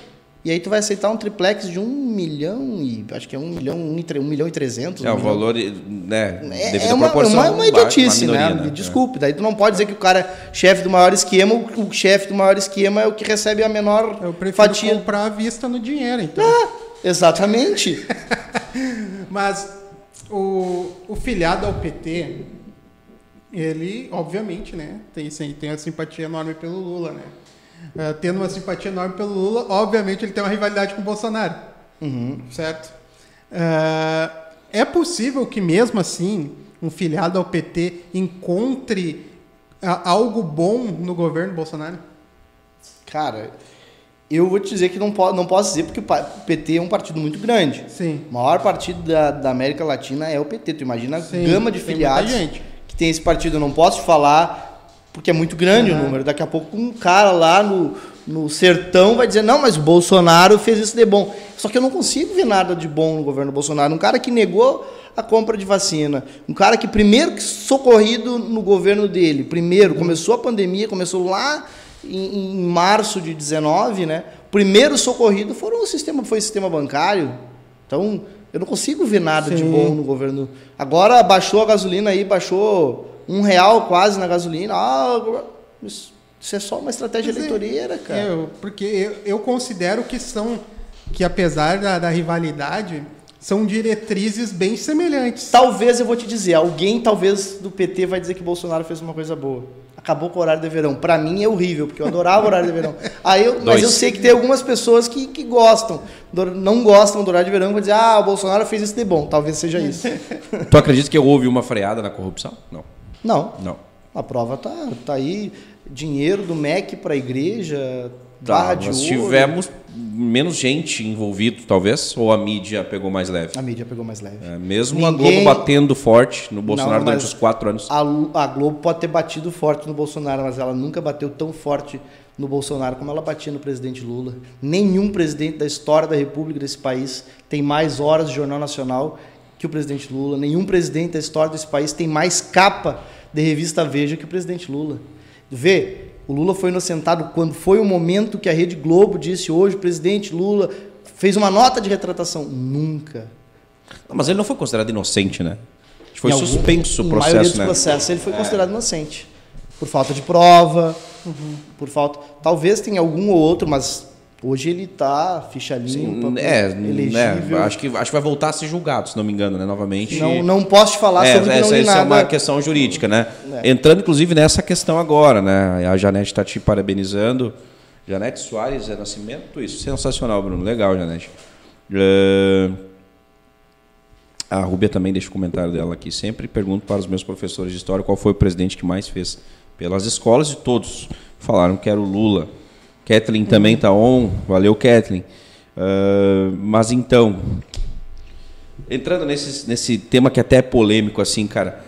E aí tu vai aceitar um triplex de um milhão e. Acho que é um milhão, um, e um milhão e trezentos. É, um o milhão. valor, né, É, devido é à uma, proporção, uma, uma idiotice, uma né? minoria, Me Desculpe, daí tu não pode dizer que o cara é chefe do maior esquema, o, o chefe do maior esquema é o que recebe a menor Eu prefiro fatia. comprar à vista no dinheiro, então. Ah, exatamente. Mas o, o filiado ao PT, ele, obviamente, né, tem, sim, tem uma simpatia enorme pelo Lula, né? Eh, tendo uma simpatia enorme pelo Lula, obviamente ele tem uma rivalidade com o Bolsonaro, certo? Eh, é possível que mesmo assim um filiado ao PT encontre ah, algo bom no governo Bolsonaro? Cara, eu vou te dizer que não, po não posso dizer porque o PT é um partido muito grande. Sim. O maior partido da, da América Latina é o PT. Tu imagina a Sim, gama de filiados que tem esse partido. Eu não posso falar porque é muito grande o Uhum. número. Daqui a pouco um cara lá no, no sertão vai dizer, não, mas o Bolsonaro fez isso de bom. Só que eu não consigo ver nada de bom no governo Bolsonaro. Um cara que negou a compra de vacina. Um cara que primeiro que socorrido no governo dele. Primeiro, começou a pandemia, começou lá em, em março de 19, né? O primeiro socorrido foram o sistema, foi o sistema bancário. Então, eu não consigo ver nada de Sim. bom no governo. Agora baixou a gasolina aí, baixou um real quase na gasolina. Ah, isso é só uma estratégia Mas é- eleitoreira, cara. Eu, porque eu, eu considero que são, que apesar da, da rivalidade, são diretrizes bem semelhantes. Talvez eu vou te dizer, alguém talvez do PT vai dizer que Bolsonaro fez uma coisa boa. Acabou com o horário de verão. Pra mim é horrível, porque eu adorava o horário de verão. Aí eu, mas eu sei que tem algumas pessoas que, que gostam, do- não gostam do horário de verão, vão dizer, ah, o Bolsonaro fez isso de bom. Talvez seja isso. Tu acredita que houve uma freada na corrupção? Não. Não, Não. a prova tá, tá aí. Dinheiro do MEC pra igreja, Tá, barra de nós ouro. tivemos menos gente envolvido, talvez, ou a mídia pegou mais leve? A mídia pegou mais leve. É, mesmo a Ninguém- Globo batendo forte no Bolsonaro Não, durante os quatro anos. A, a Globo pode ter batido forte no Bolsonaro, mas ela nunca bateu tão forte no Bolsonaro como ela batia no presidente Lula. Nenhum presidente da história da República desse país tem mais horas de Jornal Nacional que o presidente Lula. Nenhum presidente da história desse país tem mais capa de revista Veja que o presidente Lula. Vê, o Lula foi inocentado quando foi o momento que a Rede Globo disse hoje o presidente Lula fez uma nota de retratação. Nunca. Não, mas ele não foi considerado inocente, né? Foi Em algum- suspenso o em maioria processo, dos né? processos ele foi considerado inocente. Por falta de prova, por falta. Talvez tenha algum ou outro, mas hoje ele tá ficha limpa, É, elegível. né, acho, que, acho que vai voltar a ser julgado, se não me engano, né? Novamente. Não, não posso te falar é, sobre que não essa, li essa é nada. uma questão jurídica, né? É. Entrando, inclusive, nessa questão agora, né? A Janete está te parabenizando. Janete Soares é nascimento, isso. Sensacional, Bruno. Legal, Janete. É, A Rúbia também deixa o comentário dela aqui. Sempre pergunto para os meus professores de história qual foi o presidente que mais fez pelas escolas e todos falaram que era o Lula. Kathleen também está on. Valeu, Kathleen. É, mas então, entrando nesse, nesse tema que até é polêmico, assim, cara,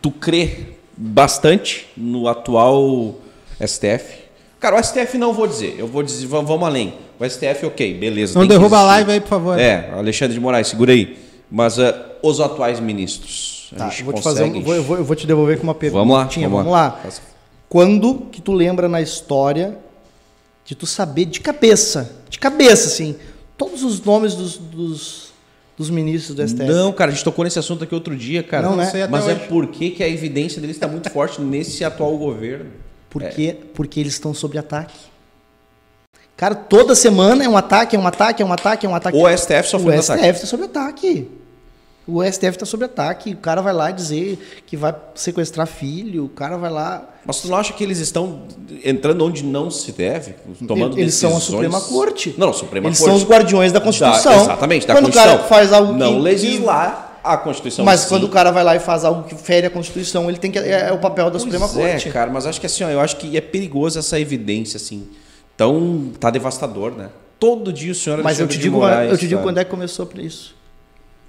tu crê bastante no atual STF? Cara, o STF não vou dizer, eu vou dizer, vamos, vamos além. O STF, ok, beleza. Não derruba a live aí, por favor. É, Alexandre de Moraes, segura aí. Mas ah, os atuais ministros, a Tá, gente eu vou te fazer um- consegue... vou, eu vou, eu vou te devolver com uma pergunta. Vamos lá, Tinha, vamos vamos lá. lá. Faça- Quando que tu lembra na história de tu saber de cabeça, de cabeça, assim, todos os nomes dos, dos, dos ministros do STF? Não, cara, a gente tocou nesse assunto aqui outro dia, cara. Não, né? sei até Mas é hoje. porque que a evidência deles está muito forte nesse atual governo. Por quê? Porque eles estão sob ataque. Cara, toda semana é um ataque, é um ataque, é um ataque, é um ataque. O STF sofrendo O ataque. STF está sob ataque. O STF está sob ataque. O cara vai lá dizer que vai sequestrar filho. O cara vai lá. Mas tu não acha que eles estão entrando onde não se deve? Tomando eles são a decisões? Suprema Corte. Não, a Suprema Eles Corte. são os guardiões da Constituição. Da- exatamente, da quando Constituição. o cara faz algo Não que, legislar a Constituição. Mas em si. quando o cara vai lá e faz algo que fere a Constituição, ele tem que é, é o papel da Pois Suprema é, Corte. cara, mas acho que assim, ó, eu acho que é perigoso essa evidência, assim. Tão. tá devastador, né? Todo dia o senhor Mas eu te digo, Moraes, eu te digo cara. quando é que começou por isso.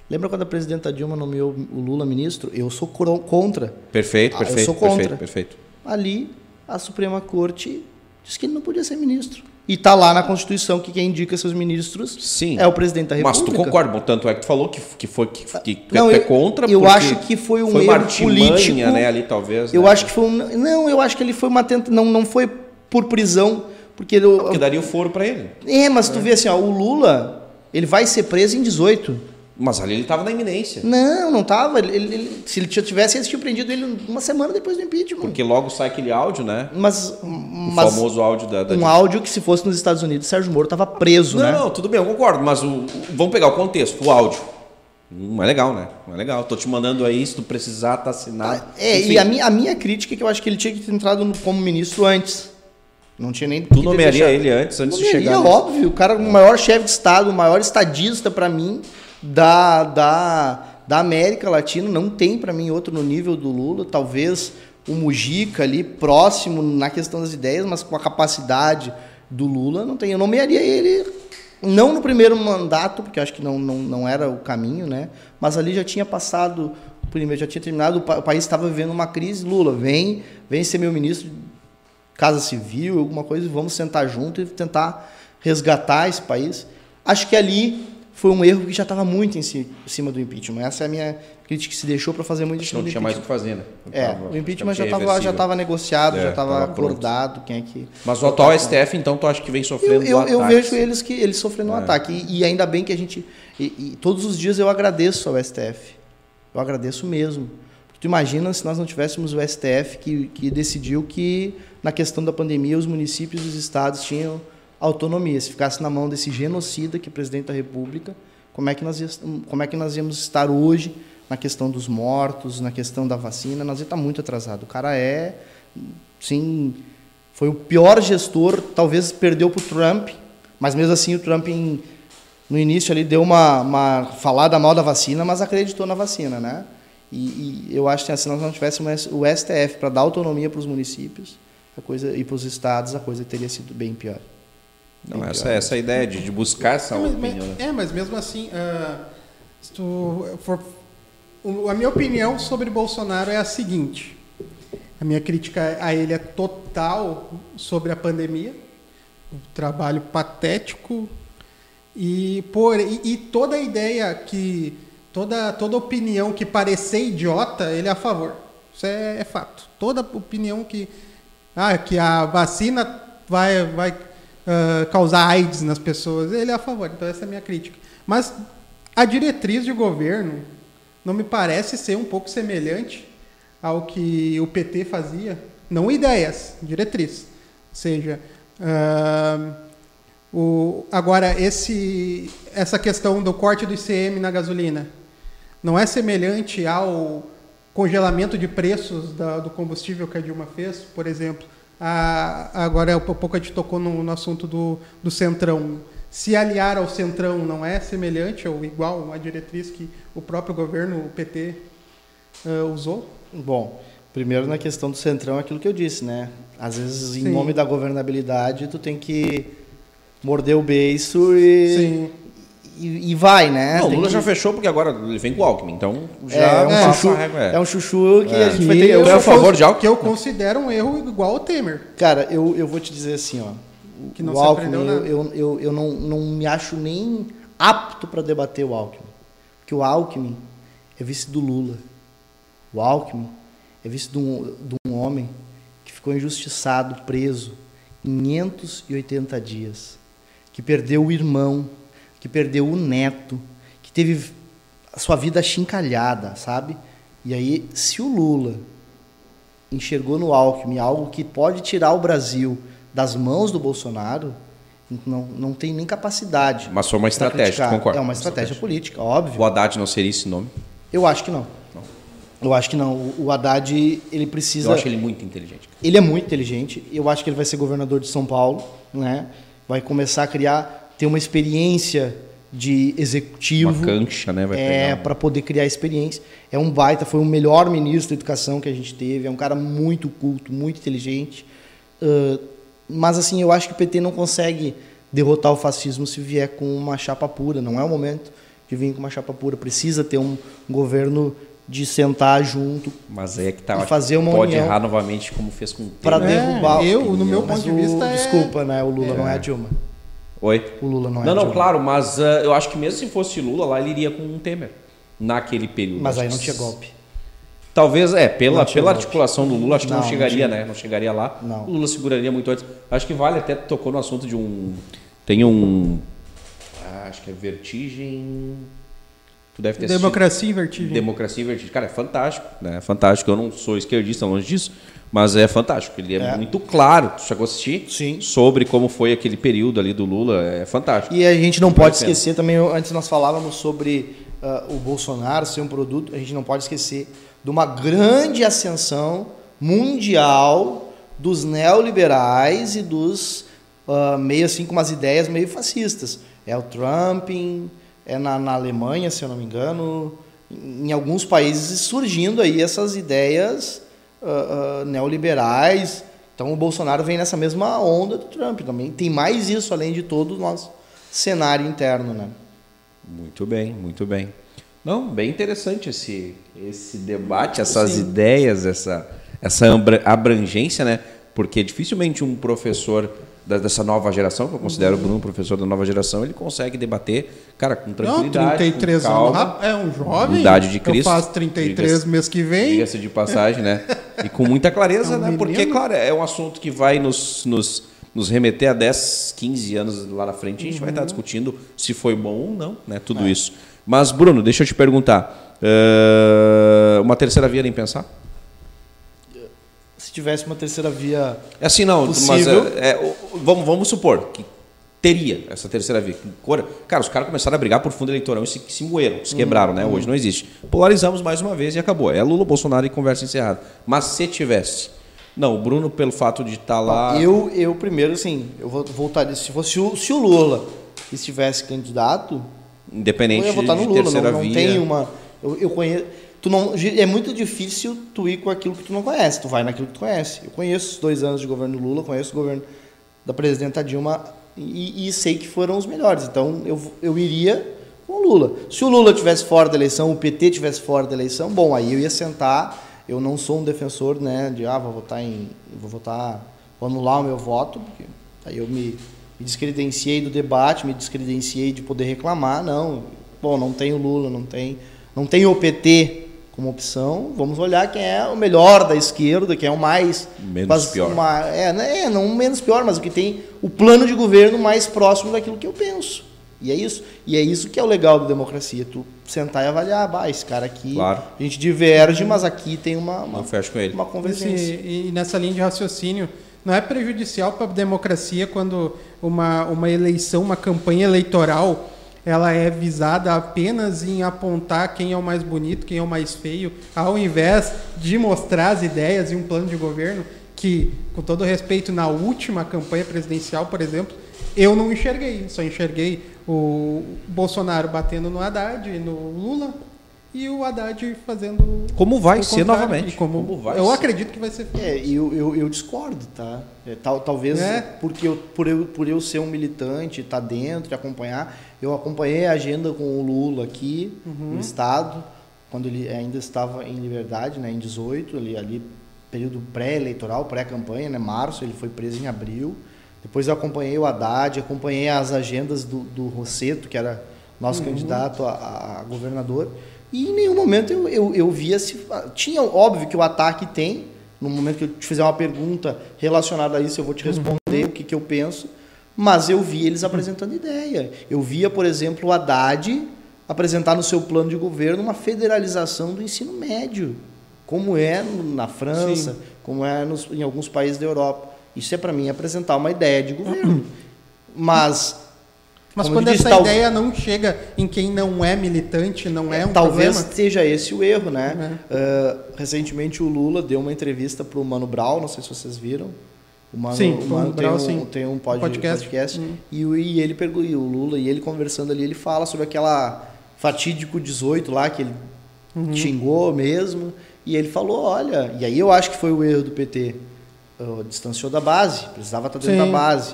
Lembra quando a presidenta Dilma nomeou o Lula ministro? Eu sou contra. Perfeito, Ah, eu perfeito, sou contra. perfeito, perfeito. Ali, a Suprema Corte disse que ele não podia ser ministro. E tá lá na Constituição que quem indica seus ministros Sim. é o presidente da Mas República. tu concorda, bom, tanto é que tu falou que, que foi que, que, que Não, é eu- contra eu acho que foi um uma erro político. né, ali talvez. Eu né? acho que foi um, não, eu acho que ele foi uma tenta, não não foi por prisão, porque ele, porque daria o foro pra ele. é, mas tu vê assim, ó, o Lula, ele vai ser preso em 18. Mas ali ele tava na iminência. Não, não tava. Ele, ele- se ele tivesse, eles tinham prendido ele uma semana depois do impeachment. Porque logo sai aquele áudio, né? Mas, O mas famoso áudio da, da um áudio que se fosse nos Estados Unidos, Sérgio Moro tava preso, Não, né? não, tudo bem, eu concordo, mas o, o- vamos pegar o contexto, o áudio. Não é legal, né? Não é legal. Tô te mandando aí, se tu precisar, tá assinado. É, Enfim, e a minha, a minha crítica é que eu acho que ele tinha que ter entrado no- como ministro antes. Não tinha nem. Tu nomearia ele antes, antes de Nomearia, chegar. nesse- óbvio. O cara, o maior chefe de Estado, o maior estadista para mim da, da, da América Latina. Não tem para mim outro no nível do Lula. Talvez o Mujica ali, próximo na questão das ideias, mas com a capacidade do Lula, não tem. Eu nomearia ele. Não no primeiro mandato, porque acho que não, não, não era o caminho, né? Mas ali já tinha passado, primeiro já tinha terminado, o, pa- o país estava vivendo uma crise. Lula, vem, vem ser meu ministro Casa Civil, alguma coisa, vamos sentar junto e tentar resgatar esse país. Acho que ali foi um erro que já estava muito em, ci- em cima do impeachment. Essa é a minha crítica que se deixou para fazer muito em Acho que cima não do tinha mais o impeachment. que fazer, né? É, Tava- o impeachment já tava estava já irreversível. tava negociado, É, já estava acordado quem é que. Mas o atual STF, então, tu acha que vem Eu, sofrendo eu, eu ataques? vejo eles que eles sofrendo um É. ataque. E, e ainda bem que a gente. E, e todos os dias eu agradeço ao STF. Eu agradeço mesmo. Porque tu imagina se nós não tivéssemos o STF que, que decidiu que, na questão da pandemia, os municípios e os estados tinham autonomia. Se ficasse na mão desse genocida que é presidente da República, como é que nós, como é que nós íamos estar hoje na questão dos mortos, na questão da vacina? Nós ia estar muito atrasado. O cara é, sim, foi o pior gestor, talvez perdeu para o Trump, mas mesmo assim o Trump em- no início ali deu uma, uma falada mal da vacina, mas acreditou na vacina, né? E, e eu acho que assim, se nós não tivéssemos o STF para dar autonomia para os municípios a coisa, e para os estados, a coisa teria sido bem pior. Não, essa, essa ideia de, de buscar essa É, mas, opinião, né? é, mas mesmo assim, ah, se tu for- a minha opinião sobre Bolsonaro é a seguinte: a minha crítica a ele é total sobre a pandemia, o trabalho patético e por e, e toda ideia que toda toda opinião que parecer idiota ele é a favor. Isso é, é fato. Toda opinião que ah, que a vacina vai, vai ah, causar AIDS nas pessoas, ele é a favor. Então, essa é a minha crítica. Mas a diretriz de governo não me parece ser um pouco semelhante ao que o PT fazia. Não ideias, diretriz. Ou seja, ah, o, agora, esse, essa questão do corte do ICM na gasolina não é semelhante ao congelamento de preços da- do combustível que a Dilma fez, por exemplo. A, agora, há pouco a gente tocou no, no assunto do, do Centrão. Se aliar ao Centrão não é semelhante ou igual à diretriz que o próprio governo, o PT, ah, usou? Bom, primeiro na questão do centrão, é aquilo que eu disse, né? Às vezes, em Sim. nome da governabilidade, tu tem que morder o beiço e, Sim. E, e vai, né? Não, o Lula que- já fechou porque agora ele vem com o Alckmin, então já É, é um passa chuchu, a é. é um chuchu que a gente Que vai ter. eu Tu é a sou favor cons- de algo? Que eu considero um erro igual ao Temer. Cara, eu, eu vou te dizer assim, ó. Que não o se Alckmin, aprendeu eu, eu, eu, eu não, não me acho nem apto para debater o Alckmin. Porque o Alckmin é vice do Lula. O Alckmin é vice de um, de um homem que ficou injustiçado, preso, 580 dias. Que perdeu o irmão, que perdeu o neto, que teve a sua vida achincalhada, sabe? E aí, se o Lula enxergou no Alckmin algo que pode tirar o Brasil das mãos do Bolsonaro, não, não tem nem capacidade. Mas foi uma estratégia, concorda? É uma estratégia política, óbvio. O Haddad não seria esse nome? Eu acho que não. Eu acho que não. O o Haddad, ele precisa. Eu acho ele muito inteligente. Ele é muito inteligente. Eu acho que ele vai ser governador de São Paulo, né? Vai começar a criar, ter uma experiência de executivo. Uma cancha, né? Vai é, para poder criar experiência. É um baita, foi o melhor ministro da educação que a gente teve. É um cara muito culto, muito inteligente. Ah, mas assim, eu acho que o PT não consegue derrotar o fascismo se vier com uma chapa pura. Não é o momento. de vir com uma chapa pura. Precisa ter um, governo de sentar junto Mas é que tá. E fazer uma pode união. errar novamente, como fez com o para Temer. É, derrubar. eu, no meu ponto de o- vista, é- Desculpa, né? O Lula não é a Dilma. Oi? O Lula não é Não, não, claro, mas ah, eu acho que mesmo se fosse Lula lá, ele iria com um Temer. Naquele período. Mas aí não tinha golpe. Talvez, é, pela, Não pela golpe. articulação do Lula, acho que não, Não, não chegaria, tinha. né? Não chegaria lá. Não. O Lula seguraria muito antes. Acho que vale, até tocou no assunto de um. Tem um. ah, acho que é Vertigem. Tu deve ter assistido. Democracia em vertigem. Democracia em Vertigem. Cara, é fantástico, né? É fantástico. Eu não sou esquerdista, longe disso, mas é fantástico. Ele é, É. muito claro. Tu chegou a assistir? Sim. Sobre como foi aquele período ali do Lula. É fantástico. E a gente não pode esquecer também, antes nós falávamos sobre ah, o Bolsonaro ser um produto, a gente não pode esquecer de uma grande ascensão mundial dos neoliberais e dos ah, meio assim com umas ideias meio fascistas. É o Trumping, é na, na Alemanha, se eu não me engano, em alguns países surgindo aí essas ideias ah, neoliberais. Então o Bolsonaro vem nessa mesma onda do Trump também. Tem mais isso além de todo o nosso cenário interno, né? Muito bem, muito bem. Não, bem interessante esse, esse debate, essas Sim. ideias, essa, essa abra- abrangência, né? Porque dificilmente um professor dessa nova geração, que eu considero o Bruno um professor da nova geração, ele consegue debater, cara, com Não, tranquilidade, 33 com anos. calma, rap- É um jovem. idade de Eu Cristo. faço 33 Diga-se- mês que vem. Diga-se de passagem, né? E com muita clareza, É um né? Porque, menino. claro, é um assunto que vai nos, nos, nos remeter a 10, 15 anos lá na frente. A gente vai estar Uhum. discutindo se foi bom ou não, né? Tudo É. isso. Mas, Bruno, deixa eu te perguntar. eh, uma terceira via nem pensar? Se tivesse uma terceira via, É assim, não. Mas, Possível. é, é, o- vamos, vamos supor que teria essa terceira via. Cara, os caras começaram a brigar por fundo eleitoral e se, se moeram, se quebraram, né? Hoje não existe. Polarizamos mais uma vez e acabou. É Lula, Bolsonaro e conversa encerrada. Mas se tivesse. Não, o Bruno, pelo fato de estar lá. eu, eu primeiro, assim, eu vou voltar se fosse o, se o Lula estivesse candidato, Independente eu ia votar no Lula. terceira Não, não via. tem uma. Eu, eu conheço. Tu não, é muito difícil tu ir com aquilo que tu não conhece. Tu vai naquilo que tu conhece. Eu conheço os dois anos de governo Lula, conheço o governo da presidenta Dilma e, e sei que foram os melhores. Então eu, eu iria com o Lula. Se o Lula tivesse fora da eleição, o PT tivesse fora da eleição, bom, aí eu ia sentar. Eu não sou um defensor, né, de ah, vou votar em, vou votar, vou anular o meu voto, porque aí eu me, me descredenciei do debate, me descredenciei de poder reclamar, não. Bom, não tem o Lula, não tem, não tem o PT como opção. Vamos olhar quem é o melhor da esquerda, quem é o mais Menos mas pior. uma- é, né, é, não menos pior, mas o que tem o plano de governo mais próximo daquilo que eu penso. E é isso. E é isso que é o legal da democracia. Tu sentar e avaliar, bah, esse cara aqui, Claro. a gente diverge, mas aqui tem uma, uma, uma convergência. e nessa linha de raciocínio, não é prejudicial para a democracia quando uma, uma eleição, uma campanha eleitoral, ela é visada apenas em apontar quem é o mais bonito, quem é o mais feio, ao invés de mostrar as ideias e um plano de governo que, com todo respeito, na última campanha presidencial, por exemplo, eu não enxerguei. Só enxerguei o Bolsonaro batendo no Haddad e no Lula e o Haddad fazendo Como vai o ser novamente. E como, Como vai eu ser. acredito que vai ser. É, eu, eu, eu discordo, tá? É, tal, talvez É. porque eu, por, eu, por eu ser um militante, estar dentro e acompanhar, eu acompanhei a agenda com o Lula aqui no Estado, quando ele ainda estava em liberdade, né, em 18, ali, ali período pré-eleitoral, pré-campanha, né, março, ele foi preso em abril. Depois eu acompanhei o Haddad, acompanhei as agendas do, do Rosseto, que era nosso candidato a, a governador. E em nenhum momento eu, eu, eu via se. Tinha, óbvio que o ataque tem. No momento que eu te fizer uma pergunta relacionada a isso, eu vou te responder o que, que eu penso. Mas eu vi eles apresentando ideia. Eu via, por exemplo, o Haddad apresentar no seu plano de governo uma federalização do ensino médio, como é na França, Sim. como é nos, em alguns países da Europa. Isso é para mim apresentar uma ideia de governo. Mas Mas Como quando essa tal- ideia não chega em quem não é militante, não é um Talvez problema. seja esse o erro, né? Ah, recentemente o Lula deu uma entrevista para o Mano Brown, não sei se vocês viram. O Mano, Sim, o Mano Mano tem, Brown, um, sim. tem um pod- Podcast. podcast, Hum. e, o- e ele pergu- e o Lula e ele conversando ali, ele fala sobre aquela fatídico 18 lá que ele Uhum. xingou mesmo, e ele falou, olha, e aí eu acho que foi o erro do PT, ah, distanciou da base, precisava estar dentro Sim. da base.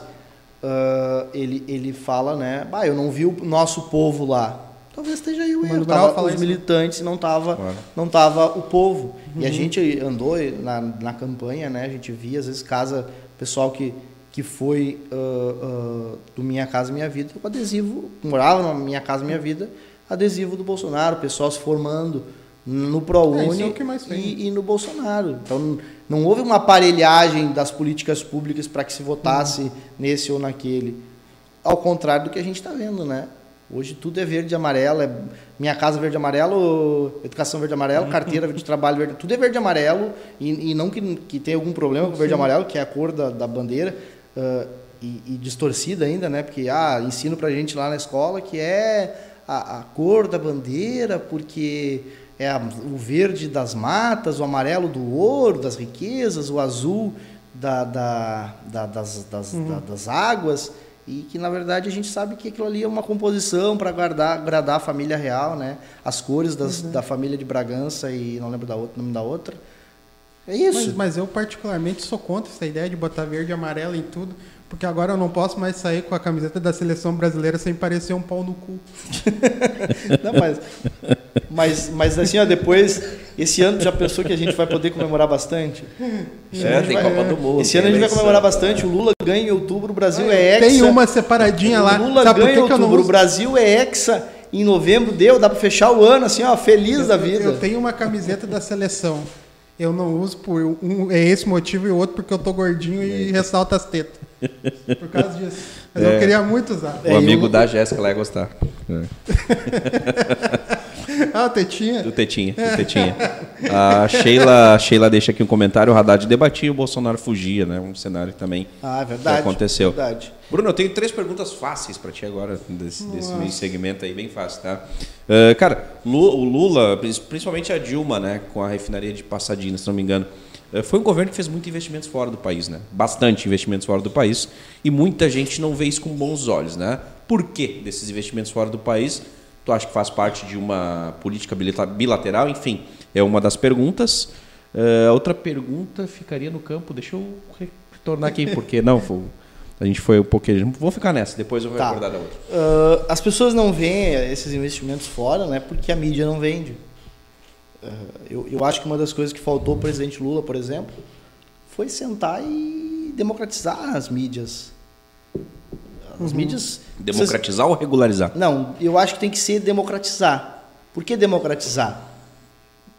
Ah, ele, ele fala, né, bah, eu não vi o nosso povo lá. Talvez esteja aí o erro. Tava os isso. militantes e não tava, Claro. não tava o povo. E a Uhum. gente andou na, na campanha, né? A gente via, às vezes, casa, pessoal que, que foi ah, ah, do Minha Casa Minha Vida com adesivo, morava na Minha Casa Minha Vida, adesivo do Bolsonaro, pessoal se formando no É, ProUni é tem. e, e no Bolsonaro. Então, não houve uma aparelhagem das políticas públicas para que se votasse Uhum. nesse ou naquele. Ao contrário do que a gente está vendo, né? Hoje tudo é verde e amarelo, é minha casa verde e amarelo, educação verde e amarelo, Uhum. carteira de trabalho verde, tudo é verde e amarelo, e, e não que, que tenha algum problema com verde e amarelo, que é a cor da, da bandeira, ah, e, e distorcida ainda, né? Porque, ah, ensino pra gente lá na escola que é a, a cor da bandeira, porque é a- o verde das matas, o amarelo do ouro, das riquezas, o azul da, da- da- das, das, da- das águas e que na verdade a gente sabe que aquilo ali é uma composição para agradar, agradar a família real, né? As cores das, da família de Bragança e não lembro da outra, nome da outra. É isso. Mas, mas eu particularmente sou contra essa ideia de botar verde e amarelo em tudo, porque agora eu não posso mais sair com a camiseta da seleção brasileira sem parecer um pau no cu. Não, mas, mas, mas assim, ó, depois, esse ano já pensou que a gente vai poder comemorar bastante? É, tem Copa do Mundo. Esse ano a gente vai comemorar bastante. O Lula ganha em outubro, o Brasil é hexa. Tem uma separadinha lá. O Lula Sabe ganha em eu outubro, o? Brasil é hexa em novembro, deu, dá pra fechar o ano assim, ó, feliz da vida. Eu tenho uma camiseta da seleção. Eu não uso por um é esse motivo e o outro porque eu tô gordinho e ressalta as tetas. Por causa disso. Mas eu É. queria muito usar. O É, amigo eu- da Jéssica lá ia gostar. É. Ah, tetinha. Do Tetinha, do Tetinha. A Sheila, a Sheila deixa aqui um comentário, o Haddad debatia e o Bolsonaro fugia, né? Um cenário que também Ah, é verdade. que aconteceu. Verdade. Bruno, eu tenho três perguntas fáceis para ti agora, desse, desse meio segmento aí, bem fácil, tá? Ah, cara, o Lula, principalmente a Dilma, né, com a refinaria de Passadina, se não me engano, foi um governo que fez muitos investimentos fora do país, né? Bastante investimentos fora do país, e muita gente não vê isso com bons olhos, né? Por que desses investimentos fora do país? Tu acha que faz parte de uma política bilateral? Enfim, é uma das perguntas. Eh, outra pergunta ficaria no campo, deixa eu retornar aqui, porque não, foi- a gente foi um pouquinho. Vou ficar nessa, depois eu vou Tá. recordar da outra. Ah, as pessoas não veem esses investimentos fora, né? Porque a mídia não vende. Ah, eu, eu acho que uma das coisas que faltou ao presidente Lula, por exemplo, foi sentar e democratizar as mídias. As mídias. Democratizar ou regularizar? Não, eu acho que tem que ser democratizar. Por que democratizar?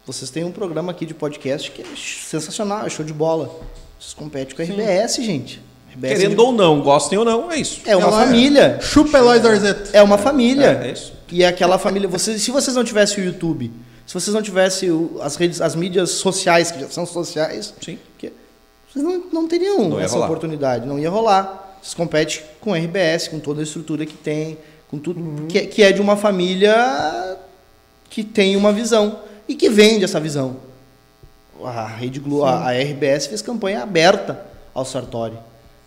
Vocês têm um programa aqui de podcast que é sensacional, é show de bola. Vocês competem com a RBS, gente. RBS Querendo ou não, gostem ou não, é isso. é uma Ela é. família. Chupa Eloy Dorzeto. É uma família. É, é isso. E aquela família, vocês, se vocês não tivessem o YouTube, se vocês não tivessem as redes, as mídias sociais, que já são sociais, Sim. que- vocês não, não teriam Não essa rolar. oportunidade, não ia rolar. Vocês competem com a RBS, com toda a estrutura que tem, com tudo Uhum. que, é- que é de uma família que tem uma visão e que vende essa visão. A Rede Globo, a, a RBS fez campanha aberta ao Sartori.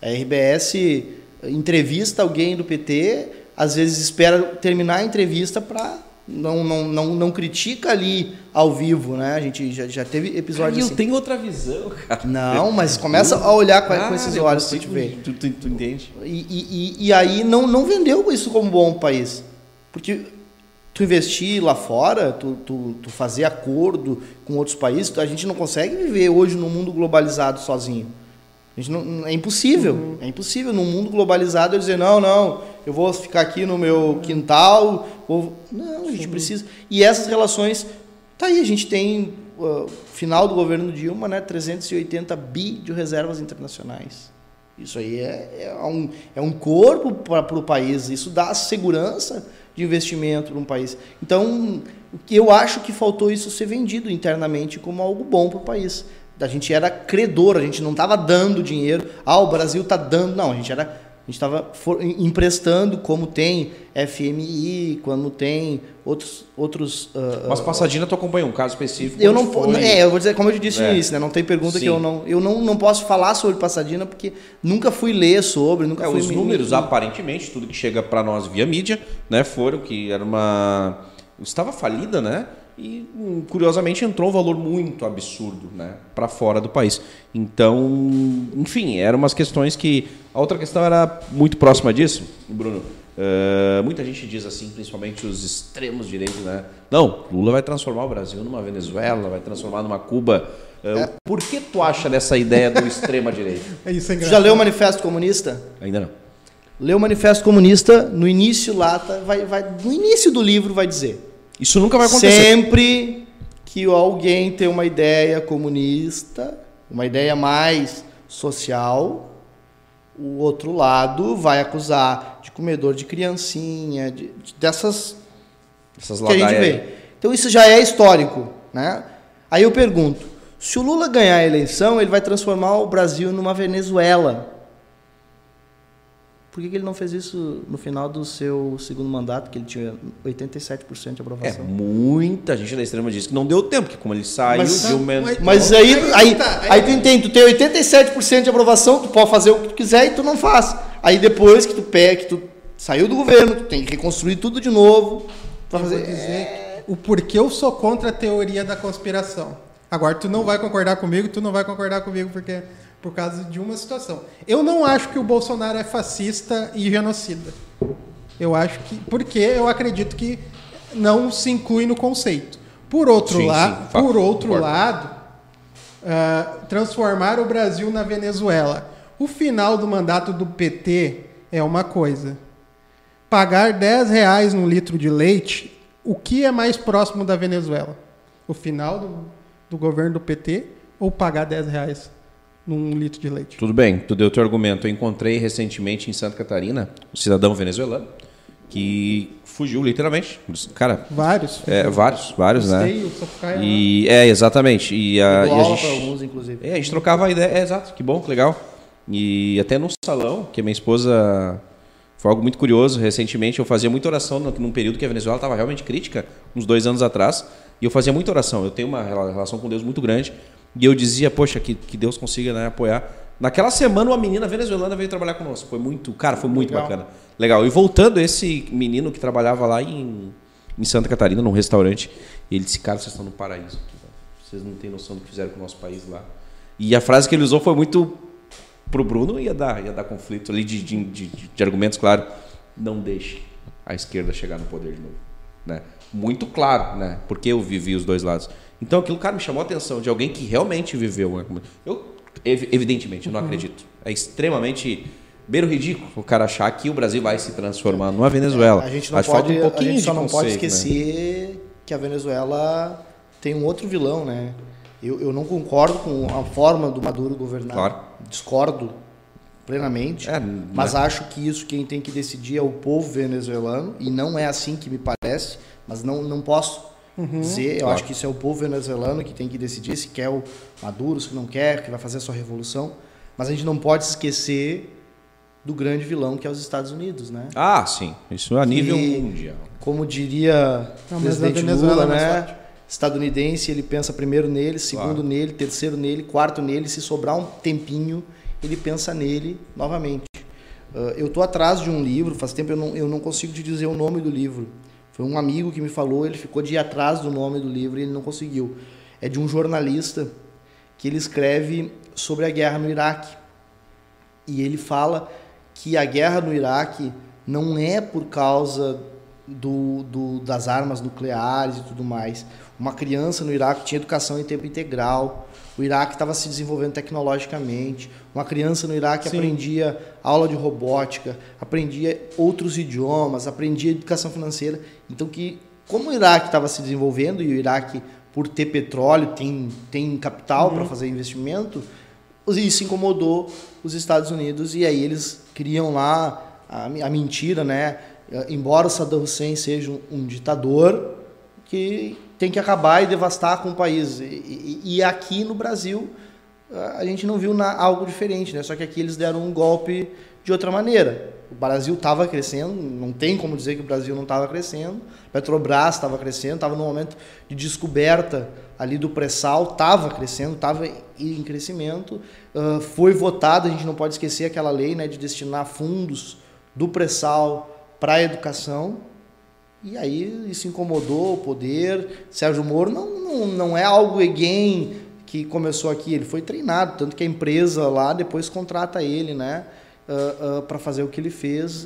A RBS entrevista alguém do PT, às vezes espera terminar a entrevista para não, não, não, não critica ali ao vivo, né? A gente já, já teve episódios eu assim. tenho outra visão, cara. Não, mas começa a olhar com, com Cara, esses eu olhos consigo- te ver. Tu, tu, tu entende? E, e, e- aí não, não vendeu isso como bom país. Porque tu investir lá fora, tu, tu, tu fazer acordo com outros países, a gente não consegue viver hoje num mundo globalizado sozinho. A gente não, é impossível. É impossível num mundo globalizado eu dizer, não, não, eu vou ficar aqui no meu quintal. vou-" Não, a gente precisa. E essas relações. Tá aí, a gente tem, uh, final do governo Dilma, né, 380 bi de reservas internacionais. Isso aí é, é um, é um corpo para o país. Isso dá segurança de investimento para um país. Então, o que eu acho que faltou isso ser vendido internamente como algo bom para o país. A gente era credor, a gente não estava dando dinheiro. Ah, o Brasil está dando. Não, a gente era. A gente estava emprestando, como tem FMI, como tem outros. outros ah, Mas Passadina tu acompanhou um caso específico. eu não foi- é, eu vou dizer, como eu disse É. no início, né? Não tem pergunta Sim. que eu não. Eu não, não posso falar sobre Passadina porque nunca fui ler sobre, nunca É, fui os me- números, me- aparentemente, tudo que chega para nós via mídia, né, foram que era uma estava falida, né? E hum, curiosamente entrou um valor muito absurdo, né, para fora do país. Então, enfim, eram umas questões que a outra questão era muito próxima disso, Bruno. Uh, muita gente diz assim, principalmente os extremos direitos, né? Não, Lula vai transformar o Brasil numa Venezuela, vai transformar numa Cuba. Uh, é. Por que tu acha dessa ideia do extrema direita? É isso, é Já leu o Manifesto Comunista? Ainda não. Leu o Manifesto Comunista, no início lá, tá, vai, vai, no início do livro vai dizer. Isso nunca vai acontecer. Sempre que alguém tem uma ideia comunista, uma ideia mais social, o outro lado vai acusar de comedor de criancinha, de, de dessas Essas que a gente vê. Então isso já é histórico, né? Aí eu pergunto, se o Lula ganhar a eleição, ele vai transformar o Brasil numa Venezuela. Por que, que ele não fez isso no final do seu segundo mandato, que ele tinha 87% de aprovação? É, muita gente da extrema disse que não deu tempo, que como ele saiu mas, de um mas, mas aí, aí, aí, tá, aí, aí tu entende, tu tem 87% de aprovação, tu pode fazer o que tu quiser e tu não faz. Aí depois que tu pega, que tu saiu do governo, tu tem que reconstruir tudo de novo. Pra fazer, dizer é... o porquê eu sou contra a teoria da conspiração. Agora, tu não vai concordar comigo, tu não vai concordar comigo, porque por causa de uma situação. Eu não acho que o Bolsonaro é fascista e genocida. Eu acho que. Porque eu acredito que não se inclui no conceito. Por outro, sim, la sim, por outro lado, uh, transformar o Brasil na Venezuela. O final do mandato do PT é uma coisa. Pagar 10 reais num litro de leite, o que é mais próximo da Venezuela? O final do, do governo do PT ou pagar 10 reais num litro de leite. Tudo bem, tu deu teu argumento. Eu encontrei recentemente em Santa Catarina um cidadão venezuelano que fugiu literalmente. Cara, vários. É, vários, vários, né? E é exatamente. E a, e a gente, alguns, inclusive. É, a gente trocava a ideia, é, exato, que bom, que legal. E até no salão, que a minha esposa foi algo muito curioso. Recentemente eu fazia muita oração num período que a Venezuela estava realmente crítica, uns dois anos atrás, e eu fazia muita oração. Eu tenho uma relação com Deus muito grande. E eu dizia, poxa, que, que Deus consiga né, apoiar. Naquela semana, uma menina venezuelana veio trabalhar conosco. Foi muito, cara, foi muito Legal. bacana. Legal. E voltando, esse menino que trabalhava lá em, em Santa Catarina, num restaurante, ele disse, cara, vocês estão no paraíso. Vocês não têm noção do que fizeram com o nosso país lá. E a frase que ele usou foi muito pro Bruno, ia dar, ia dar conflito ali de, de, de, de argumentos, claro. Não deixe a esquerda chegar no poder de novo. Né? Muito claro, né? Porque eu vivi os dois lados. Então aquilo, cara, me chamou a atenção de alguém que realmente viveu. Né? Eu, evidentemente, eu não uhum. acredito. É extremamente beiro ridículo o cara achar que o Brasil vai se transformar numa Venezuela. É, a gente não Acho pode, um pouquinho a gente só não pode né? esquecer né? que a Venezuela tem um outro vilão, né? Eu, eu não concordo com a forma do Maduro governar. Claro. Discordo plenamente. É, mas é. acho que isso quem tem que decidir é o povo venezuelano e não é assim que me parece. Mas não, não posso uhum, dizer. Eu claro. acho que isso é o povo venezuelano que tem que decidir se quer o Maduro, se não quer, que vai fazer a sua revolução. Mas a gente não pode esquecer do grande vilão que é os Estados Unidos, né? Ah, sim. Isso a nível mundial. Como diria o presidente Lula, é né? Estadunidense, ele pensa primeiro nele, segundo claro. nele, terceiro nele, quarto nele. Se sobrar um tempinho, ele pensa nele novamente. Uh, eu estou atrás de um livro, faz tempo eu não, eu não consigo te dizer o nome do livro. Foi um amigo que me falou, ele ficou de ir atrás do nome do livro e ele não conseguiu. É de um jornalista que ele escreve sobre a guerra no Iraque. E ele fala que a guerra no Iraque não é por causa do, do, das armas nucleares e tudo mais. Uma criança no Iraque tinha educação em tempo integral, o Iraque estava se desenvolvendo tecnologicamente. Uma criança no Iraque Sim. aprendia aula de robótica, aprendia outros idiomas, aprendia educação financeira. Então, que como o Iraque estava se desenvolvendo e o Iraque, por ter petróleo, tem, tem capital uhum. para fazer investimento, isso incomodou os Estados Unidos e aí eles criam lá a, a mentira, né? Embora Saddam Hussein seja um, um ditador, que tem que acabar e devastar com o país. E, e, e aqui no Brasil a gente não viu na, algo diferente, né? Só que aqui eles deram um golpe de outra maneira. O Brasil estava crescendo, não tem como dizer que o Brasil não estava crescendo. Petrobras estava crescendo, estava no momento de descoberta ali do pré-sal, estava crescendo, estava em crescimento. Uh, foi votada, a gente não pode esquecer aquela lei né, de destinar fundos do pré-sal para a educação. E aí isso incomodou o poder. Sérgio Moro não, não, não é algo again que começou aqui, ele foi treinado, tanto que a empresa lá depois contrata ele, né, uh, uh, para fazer o que ele fez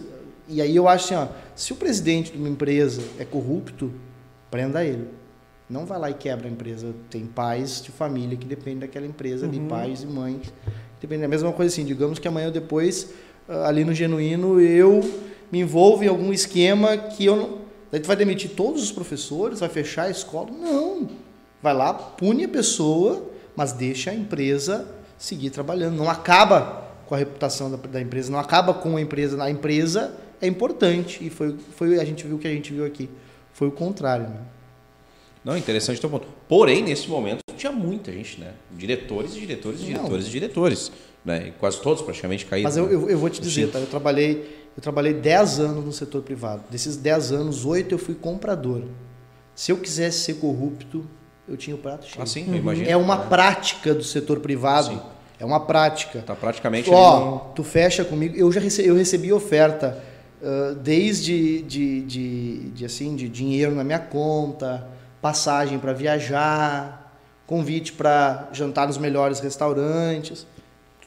e aí eu acho assim, ó, se o presidente de uma empresa é corrupto, prenda ele. Não vai lá e quebra a empresa. Tem pais de família que dependem daquela empresa, Uhum. de pais e mães. Depende da mesma coisa assim, digamos que amanhã ou depois, ah, ali no Genuíno, eu me envolvo em algum esquema que eu não... Daí tu vai demitir todos os professores, vai fechar a escola? Não. Vai lá, pune a pessoa, mas deixa a empresa seguir trabalhando. Não acaba com a reputação da, da empresa, não acaba com a empresa. A empresa é importante e foi, foi a gente viu o que a gente viu aqui. Foi o contrário, né? Não, interessante teu ponto. Porém, nesse momento, tinha muita gente, né? Diretores e diretores e diretores e diretores. Né? E quase todos praticamente caíram. Mas eu, né? eu, eu vou te dizer, tá? Eu trabalhei, eu trabalhei 10 anos no setor privado. Desses 10 anos, 8 eu fui comprador. Se eu quisesse ser corrupto, eu tinha o prato cheio. Assim, eu imagino. É uma prática do setor privado. Sim. É uma prática. Tá praticamente Ó, no- tu fecha comigo. Eu já recebi, eu recebi oferta ah, desde de, de, de, assim, de dinheiro na minha conta, passagem para viajar, convite para jantar nos melhores restaurantes.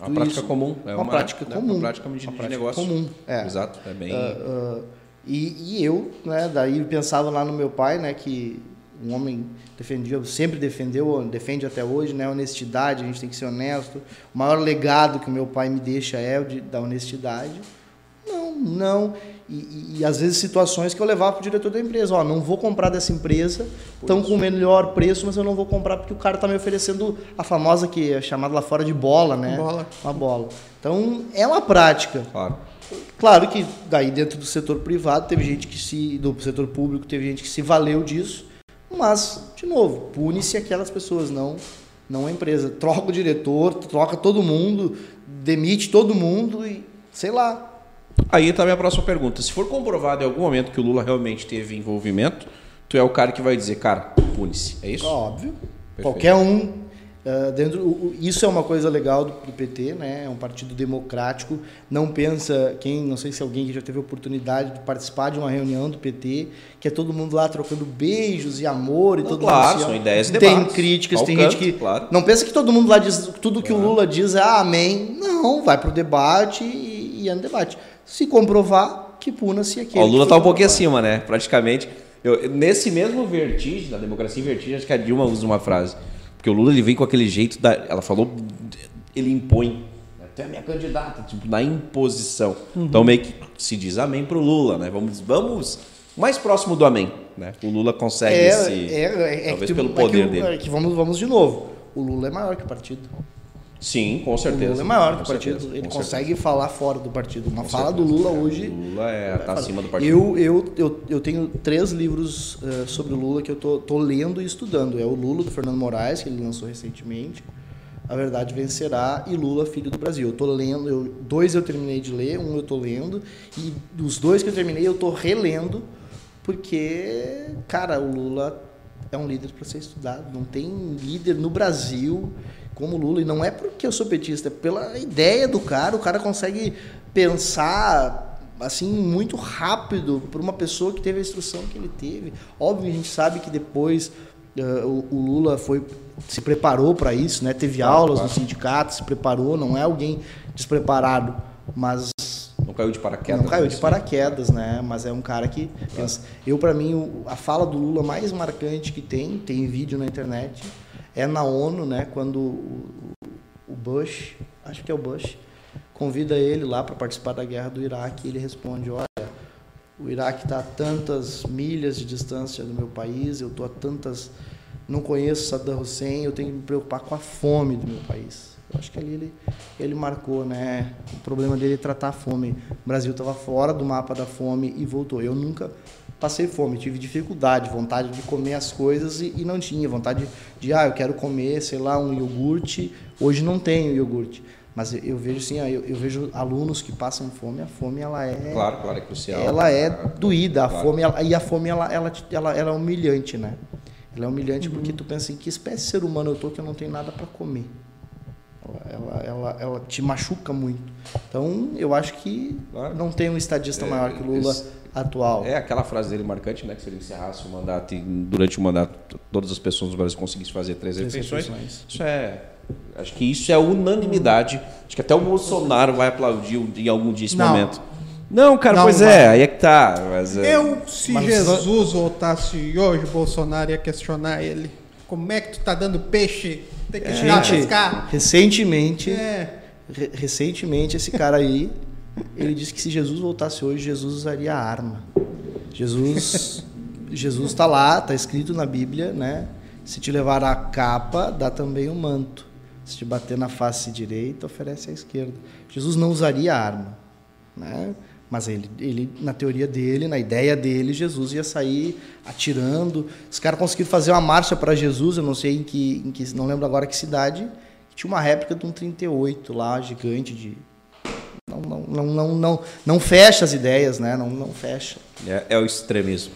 Uma prática isso. comum. É Uma prática né? comum. Uma prática de, Uma de prática negócio. comum, é. Exato. É bem. Ah, ah, e, e eu, né, daí pensava lá no meu pai, né, que um homem defendia, sempre defendeu, defende até hoje, né, honestidade, a gente tem que ser honesto. O maior legado que o meu pai me deixa é o de, da honestidade. Não, não. E, e- às vezes situações que eu levava para o diretor da empresa, ó, não vou comprar dessa empresa, estão com o melhor preço, mas eu não vou comprar porque o cara está me oferecendo a famosa que é chamada lá fora de bola, né? Bola. Uma bola. Então é uma prática. Claro. Claro que daí dentro do setor privado teve gente que se. do setor público teve gente que se valeu disso, mas, de novo, pune-se aquelas pessoas, não, não a empresa. Troca o diretor, troca todo mundo, demite todo mundo e sei lá. Aí tá a minha próxima pergunta. Se for comprovado em algum momento que o Lula realmente teve envolvimento, tu é o cara que vai dizer, cara, pune-se. É isso? Óbvio. Perfeito. Qualquer um. ah, dentro, o- o- isso é uma coisa legal do, do PT, né? É um partido democrático. Não pensa quem, não sei se alguém que já teve oportunidade de participar de uma reunião do PT, que é todo mundo lá trocando beijos e amor e Não, todo claro, mundo. se são ideias e Tem debates. críticas, Ao tem canto, gente que claro. não pensa que todo mundo lá diz tudo que o Lula diz é ah, amém. Não, vai pro debate e, e é no debate. Se comprovar, que puna-se aquele. Ó, o Lula tá foi um pouquinho acima, né? Praticamente. Eu- nesse mesmo vertigem, da democracia em vertigem, acho que a Dilma usa uma frase. Porque o Lula ele vem com aquele jeito da. Ela falou, ele impõe. Até a minha candidata, tipo, na imposição. Então meio que se diz amém pro Lula, né? Vamos, vamos mais próximo do amém, né? O Lula consegue É, esse. é, é, é talvez que, pelo é poder que, dele. É que vamos, vamos de novo. O Lula é maior que o partido. Sim, com O certeza. Lula é maior que o partido. certeza, Ele consegue certeza. falar fora do partido. Uma Com fala certeza. do Lula hoje. O Lula é, tá acima do partido. Eu, eu, eu, eu tenho três livros eh, sobre o Lula que eu tô, tô lendo e estudando. É o Lula, do Fernando Moraes, que ele lançou recentemente. A Verdade Vencerá e Lula, Filho do Brasil. Eu tô lendo, eu, dois eu terminei de ler, um eu tô lendo. E dos dois que eu terminei, eu tô relendo, porque, cara, o Lula é um líder para ser estudado. Não tem líder no Brasil como o Lula. E não é porque eu sou petista, é pela ideia do cara. O cara consegue pensar assim muito rápido por uma pessoa que teve a instrução que ele teve. Óbvio, a gente sabe que depois eh, o, o Lula foi se preparou para isso, né? Teve aulas no sindicato, se preparou. Não é alguém despreparado, mas Não caiu de paraquedas. não caiu de paraquedas, né? Mas é um cara que pensa. Eu, para mim, a fala do Lula mais marcante que tem, tem vídeo na internet, é na ONU, né? Quando o, o Bush, acho que é o Bush, convida ele lá para participar da guerra do Iraque e ele responde: Olha, o Iraque está a tantas milhas de distância do meu país, eu estou a tantas. Não conheço Saddam Hussein, eu tenho que me preocupar com a fome do meu país. Acho que ali ele, ele marcou, né? O problema dele é tratar a fome. O Brasil estava fora do mapa da fome e voltou. Eu nunca passei fome, tive dificuldade, vontade de comer as coisas e, e não tinha. Vontade de, ah, eu quero comer, sei lá, um iogurte. Hoje não tenho iogurte. Mas eu, eu vejo assim, eu, eu vejo alunos que passam fome, a fome ela é Claro, claro, é crucial. ela é doída, a Claro. fome ela- e a fome ela, ela, ela, ela é humilhante, né? Ela é humilhante porque tu pensa em que espécie de ser humano eu tô que eu não tenho nada para comer. Ela, ela, ela, te machuca muito. Então, eu acho que Claro. não tem um estadista É, maior que o Lula esse- atual. É aquela frase dele marcante, né? Que se ele encerrasse o mandato e durante o mandato todas as pessoas do Brasil conseguissem fazer três Três refeições. refeições. Isso é. Acho que isso é unanimidade. Acho que até o Bolsonaro vai aplaudir em algum dia esse Não. momento. Não, cara, Não pois é, aí é que tá. Mas, é, Eu, se Mas- Jesus voltasse hoje, Bolsonaro ia questionar ele. Como é que tu tá dando peixe? Tem que tirar Gente, pescar. recentemente, É. re- recentemente esse cara aí, ele disse que se Jesus voltasse hoje, Jesus usaria arma. Jesus, Jesus está lá, está escrito na Bíblia, né? Se te levar a capa, dá também o manto. Se te bater na face direita, oferece a esquerda. Jesus não usaria arma, né? Mas ele, ele, na teoria dele, na ideia dele, Jesus ia sair atirando. Os caras conseguiram fazer uma marcha para Jesus, eu não sei em que, em que, não lembro agora que cidade, que tinha uma réplica de um 38 lá, gigante de não, não, não, não, não, não fecha as ideias, né? Não, não fecha. é, é o extremismo.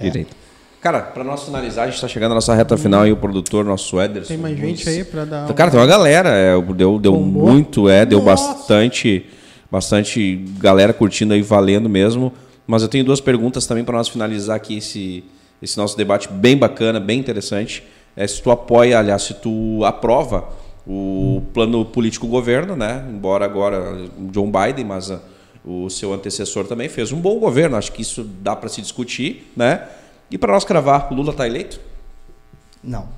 Direito. Cara, pra nós finalizar, a gente tá chegando na nossa reta final e o produtor, nosso Ederson. Tem mais gente aí pra dar. Cara, tem uma galera, é, deu, deu Bombou? muito, é, deu Nossa. bastante, bastante galera curtindo aí, valendo mesmo. Mas eu tenho duas perguntas também para nós finalizar aqui esse, esse nosso debate bem bacana, bem interessante. É se tu apoia, aliás, se tu aprova o plano político governo, né? Embora agora John Biden, mas ah, o seu antecessor também fez um bom governo. Acho que isso dá para se discutir, né? E para nós cravar, o Lula está eleito? Não.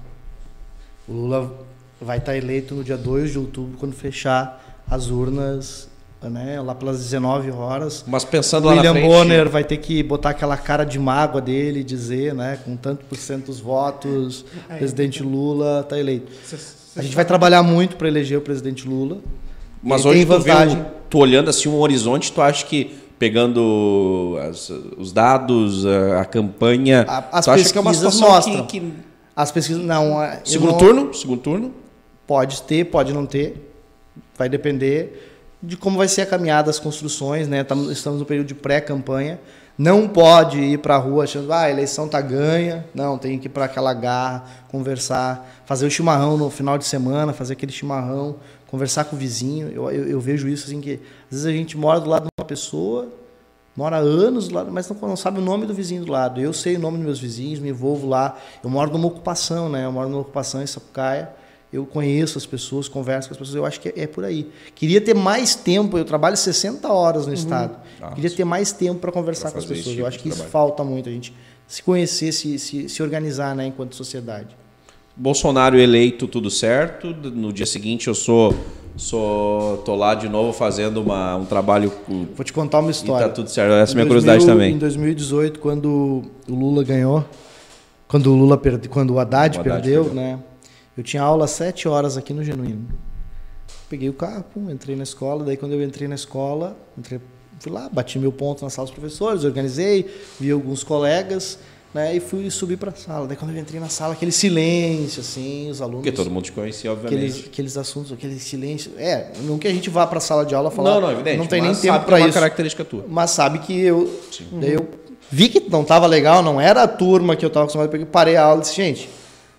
O Lula vai estar eleito no dia 2 de outubro, quando fechar as urnas, né? Lá pelas 19 horas. Mas pensando lá na William frente... Bonner vai ter que botar aquela cara de mágoa dele e dizer, né? Com tanto por cento dos votos, o presidente Lula está eleito. A gente vai trabalhar muito para eleger o presidente Lula. Mas hoje tu, vê vantagem. tu olhando assim um horizonte, tu acha que pegando as- os dados, a, a campanha, A- as tu acha que é uma situação mostram. que, que- As pesquisas não. é- segundo não- turno, segundo turno, Pode ter, pode não ter. Vai depender de como vai ser a caminhada, as construções, né? Tamo- Estamos no período de pré-campanha. Não pode ir para a rua achando, ah, a eleição tá ganha. Não, tem que ir para aquela garra, conversar, fazer o chimarrão no final de semana, fazer aquele chimarrão, conversar com o vizinho. Eu, eu, eu vejo isso assim que às vezes a gente mora do lado de uma pessoa, mora anos do lado, mas não, não sabe o nome do vizinho do lado. Eu sei o nome dos meus vizinhos, me envolvo lá. Eu moro numa ocupação, né? Eu moro numa ocupação em Sapucaia. Eu conheço as pessoas, converso com as pessoas. Eu acho que é, é por aí. Queria ter mais tempo. Eu trabalho 60 horas no estado. Queria ter mais tempo para conversar Pra com as pessoas. tipo Eu acho que isso trabalho. falta muito. A gente se conhecer, se, se, se organizar, né? Enquanto sociedade. Bolsonaro eleito, tudo certo. No dia seguinte eu sou, sou tô lá de novo fazendo uma, um trabalho com- Vou te contar uma e história. tá tudo certo. Essa é minha Em curiosidade 2000 também. Em 2018, quando o Lula ganhou, quando o Lula perde, quando o Haddad, O Haddad perdeu, perdeu. né? Eu tinha aula às 7 horas aqui no Genuíno. Peguei o carro, pum, entrei na escola, daí quando eu entrei na escola, entrei, fui lá, bati meu ponto na sala dos professores, organizei, vi alguns colegas, né, e fui subir para a sala. Daí quando eu entrei na sala, aquele silêncio assim, os alunos Porque todo mundo te conhecia, aqueles, obviamente. aqueles assuntos, aquele silêncio. É, não que a gente vá para a sala de aula falar, Não, não, evidente. não tem nem tempo sabe que é para uma isso característica tua. mas sabe que eu, daí eu vi que não estava legal, não era a turma que eu estava acostumado, peguei, parei a aula e disse, gente,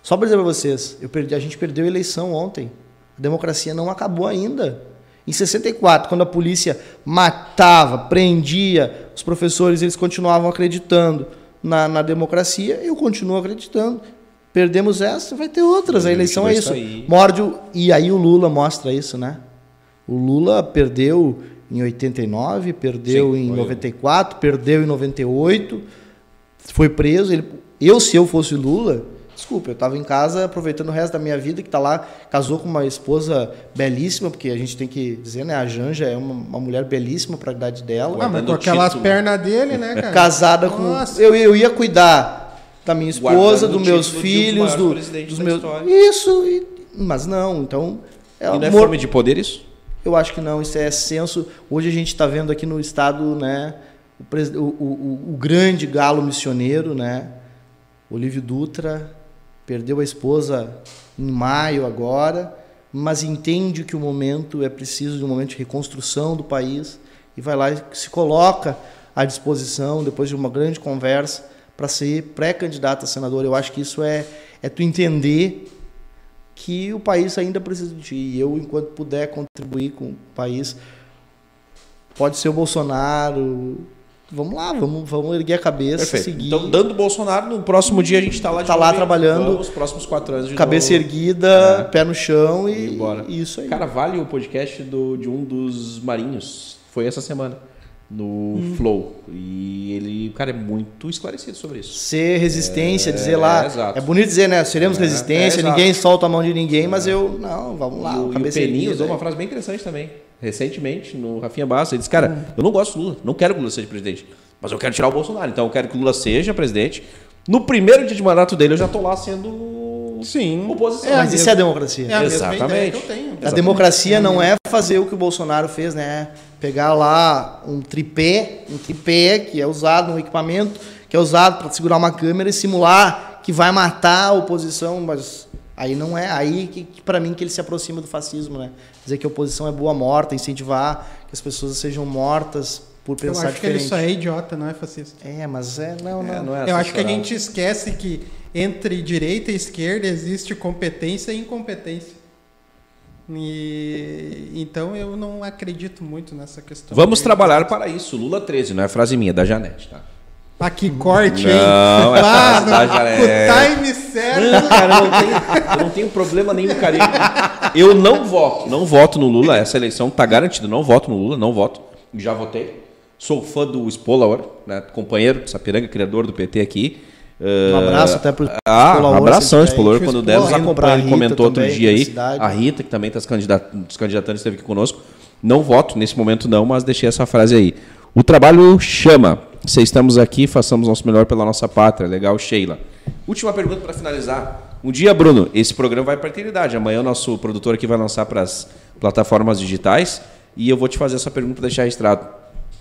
só para dizer para vocês, eu perdi, a gente perdeu a eleição ontem. A democracia não acabou ainda. Em 64, quando a polícia matava, prendia os professores, eles continuavam acreditando na, na democracia, eu continuo acreditando. Perdemos essa, vai ter outras. A eleição é 2022 isso. Morde o- e aí o Lula mostra isso, né? O Lula perdeu em 89, perdeu Sim, em foi. 94, perdeu em 98, foi preso. Ele, eu, se eu fosse Lula, desculpa, eu estava em casa aproveitando o resto da minha vida, que está lá, casou com uma esposa belíssima, porque a gente tem que dizer, né? A Janja é uma, uma mulher belíssima para a idade dela. Ah, mas com aquelas título. pernas dele, né, cara? casada com. Nossa. Eu, eu ia cuidar da minha esposa, dos meus filhos, do, dos meus. história. Isso, e- mas não, então. É E não é amor- fome de poder isso? eu acho que não, isso é senso. Hoje a gente está vendo aqui no estado, né, o- o- o- o grande galo missioneiro, né, Olívio Dutra, perdeu a esposa em maio agora, mas entende que o momento é preciso de um momento de reconstrução do país e vai lá e se coloca à disposição, depois de uma grande conversa, para ser pré-candidato a senador. Eu acho que isso é, é tu entender que o país ainda precisa de ti. E eu, enquanto puder contribuir com o país, pode ser o Bolsonaro. Vamos lá, vamos, vamos erguer a cabeça, Perfeito. seguir. Então, dando Bolsonaro, no próximo dia a gente está lá de Tá lá trabalhando. Os próximos quatro anos de cabeça novo. erguida, É. pé no chão E e, bora. e isso aí. Cara, vale o podcast do, de um dos marinhos. Foi essa semana. no Flow. E ele, cara, é muito esclarecido sobre isso. Ser resistência, É, dizer lá. é, exato. É, bonito dizer, né? Seremos É, resistência, é, ninguém solta a mão de ninguém, mas eu. Não, vamos lá. e o, e o Peninho usou uma é. frase bem interessante também. Recentemente, no Rafinha Bastos, ele disse, cara, eu não gosto do Lula, não quero que o Lula seja presidente, mas eu quero tirar o Bolsonaro, então eu quero que o Lula seja presidente. No primeiro dia de mandato dele, eu já tô lá sendo Sim. oposição. É, Mas isso é a democracia. É a mesma Exatamente. ideia que eu tenho. A Exatamente. democracia não é fazer o que o Bolsonaro fez, né? Pegar lá um tripé, um tripé que é usado, um equipamento que é usado para segurar uma câmera e simular que vai matar a oposição, mas aí não é aí que, que para mim que ele se aproxima do fascismo, né? Dizer que a oposição é boa morta, incentivar que as pessoas sejam mortas por Eu pensar acho que ele diferente. só é idiota, não é fascista. É, mas é não, não. É, não é Eu acho que a gente esquece que entre direita e esquerda existe competência e incompetência. E então eu não acredito muito nessa questão. Vamos de- trabalhar para isso. Lula 13, não é frase minha, é da Janete, tá? Ah, que corte, hein? Não, é Ah, da no- Janete. O time certo. Não, cara, eu não tenho, eu não tenho problema nenhum, cara. Eu não voto, não voto no Lula. Essa eleição tá garantida. Não voto no Lula, não voto. Já votei. Sou fã do Spolauer, né? companheiro de Sapiranga, criador do PT aqui. Um abraço até pro Ah, Spolauer, um abração, Spolauer, quando der, nos pra acompanha. Ele comentou outro também, dia da aí. A Rita, que também está se candidatando, esteve aqui conosco. Não voto, nesse momento não, mas deixei essa frase aí. O trabalho chama. Se estamos aqui, façamos nosso melhor pela nossa pátria. Legal, Sheila. Última pergunta para finalizar. Um dia, Bruno, esse programa vai para a eternidade. Amanhã o nosso produtor aqui vai lançar para as plataformas digitais. E eu vou te fazer essa pergunta para deixar registrado.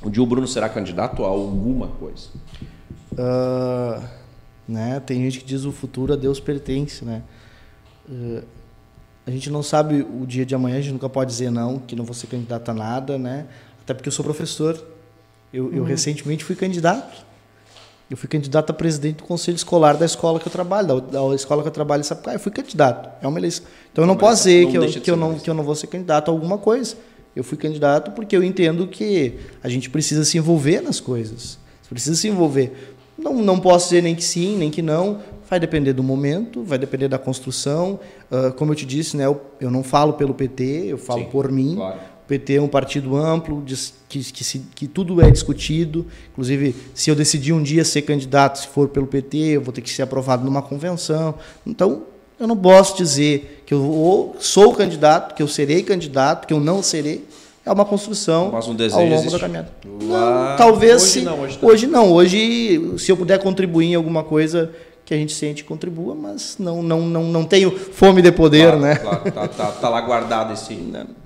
Um dia o Bruno será candidato a alguma coisa? Ah, né? Tem gente que diz o futuro a Deus pertence, né? Ah, a gente não sabe o dia de amanhã, a gente nunca pode dizer não, que não vou ser candidato a nada, né? Até porque eu sou professor. Eu, eu recentemente fui candidato. Eu fui candidato a presidente do conselho escolar da escola que eu trabalho, da, da escola que eu trabalho em Sapucaí. Eu fui candidato. É uma eleição. Então eu não Mas posso dizer não que, eu, que, eu não, que eu não vou ser candidato a alguma coisa. Eu fui candidato porque eu entendo que a gente precisa se envolver nas coisas. Precisa se envolver. Não, não posso dizer nem que sim, nem que não. Vai depender do momento, vai depender da construção. Ah, como eu te disse, né, eu, eu não falo pelo PT, eu falo Sim, por mim. claro. O PT é um partido amplo, que, que, se- que tudo é discutido. Inclusive, se eu decidir um dia ser candidato, se for pelo PT, eu vou ter que ser aprovado numa convenção. Então, eu não posso dizer que eu ou sou candidato, que eu serei candidato, que eu não serei. É uma construção Mas um desejo ao longo existe. da caminhada. Lá- Não, talvez hoje se- não, hoje não. hoje não. Hoje, se eu puder contribuir em alguma coisa que a gente sente, contribua, mas não, não, não, não tenho fome de poder, Claro, né? claro, tá, tá- tá lá guardado esse,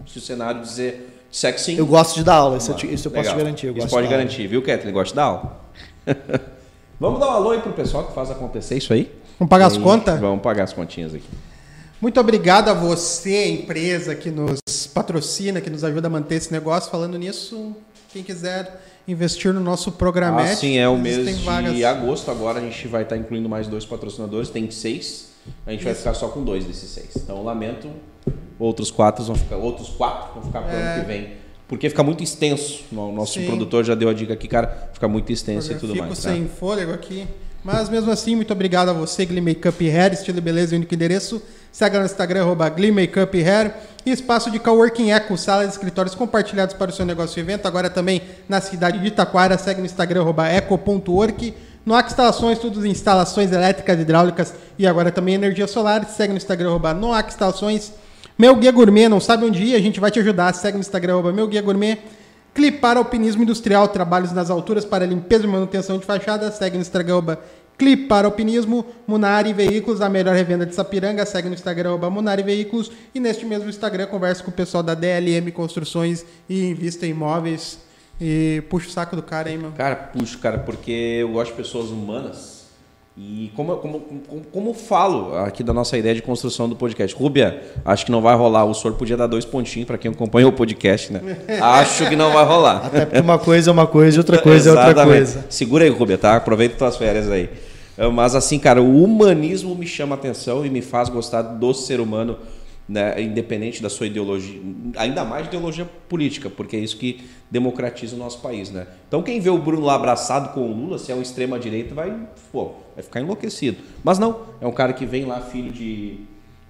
esse cenário dizer sexo sim. Eu gosto de dar aula, isso, eu, isso eu posso garantir. Eu Isso pode de dar aula. garantir, viu, Kathleen? Gosta de dar aula? Vamos dar um alô aí pro pessoal que faz acontecer isso aí? Vamos pagar as E- contas? Vamos pagar as continhas aqui. Muito obrigado a você, empresa que nos patrocina, que nos ajuda a manter esse negócio. Falando nisso, quem quiser investir no nosso programete, Ah, sim, é o mês de vagas. agosto agora. A gente vai estar incluindo mais dois patrocinadores. Tem seis. A gente vai ficar só com dois desses seis. Então, lamento. Outros quatro vão ficar, outros quatro vão ficar para o ano que vem. Porque fica muito extenso. O nosso É. Sim. produtor já deu a dica aqui, cara. Fica muito extenso e tudo Fico mais. sem né? fôlego aqui. Mas mesmo assim, muito obrigado a você, Glee Makeup Hair, estilo e beleza, único endereço. Segue no Instagram, arroba Hair. E espaço de coworking Eco, salas escritórios compartilhados para o seu negócio e evento. Agora também na cidade de Itaquara, segue no Instagram, arroba eco.work. Noac Instalações, tudo em instalações elétricas, hidráulicas e agora também energia solar. Segue no Instagram, arroba Noac Instalações. Meu Guia Gourmet, não sabe onde ir? A gente vai te ajudar. Segue no Instagram, arroba Meu Guia Gourmet. Clipar Alpinismo Industrial, trabalhos nas alturas para limpeza e manutenção de fachada. Segue no Instagram, arroba Clipar Alpinismo. Munari Veículos, a melhor revenda de Sapiranga. Segue no Instagram, arroba Munari Veículos. E neste mesmo Instagram, conversa com o pessoal da DLM Construções e Invista em Imóveis. E puxa o saco do cara aí, meu. Cara, puxo, cara, porque eu gosto de pessoas humanas. E como, como, como, como falo aqui da nossa ideia de construção do podcast. Rúbia, acho que não vai rolar. O senhor podia dar dois pontinhos para quem acompanha o podcast, né? Acho que não vai rolar. Até porque uma coisa é uma coisa e outra coisa é outra Exatamente. coisa. Segura aí, Rubia, tá? Aproveita tuas férias aí. É, Mas assim, cara, o humanismo me chama a atenção e me faz gostar do ser humano, né, independente da sua ideologia, ainda mais ideologia política, porque é isso que democratiza o nosso país, né? Então quem vê o Bruno lá abraçado com o Lula, se é um extrema direita, vai, pô, vai ficar enlouquecido. Mas não, é um cara que vem lá filho de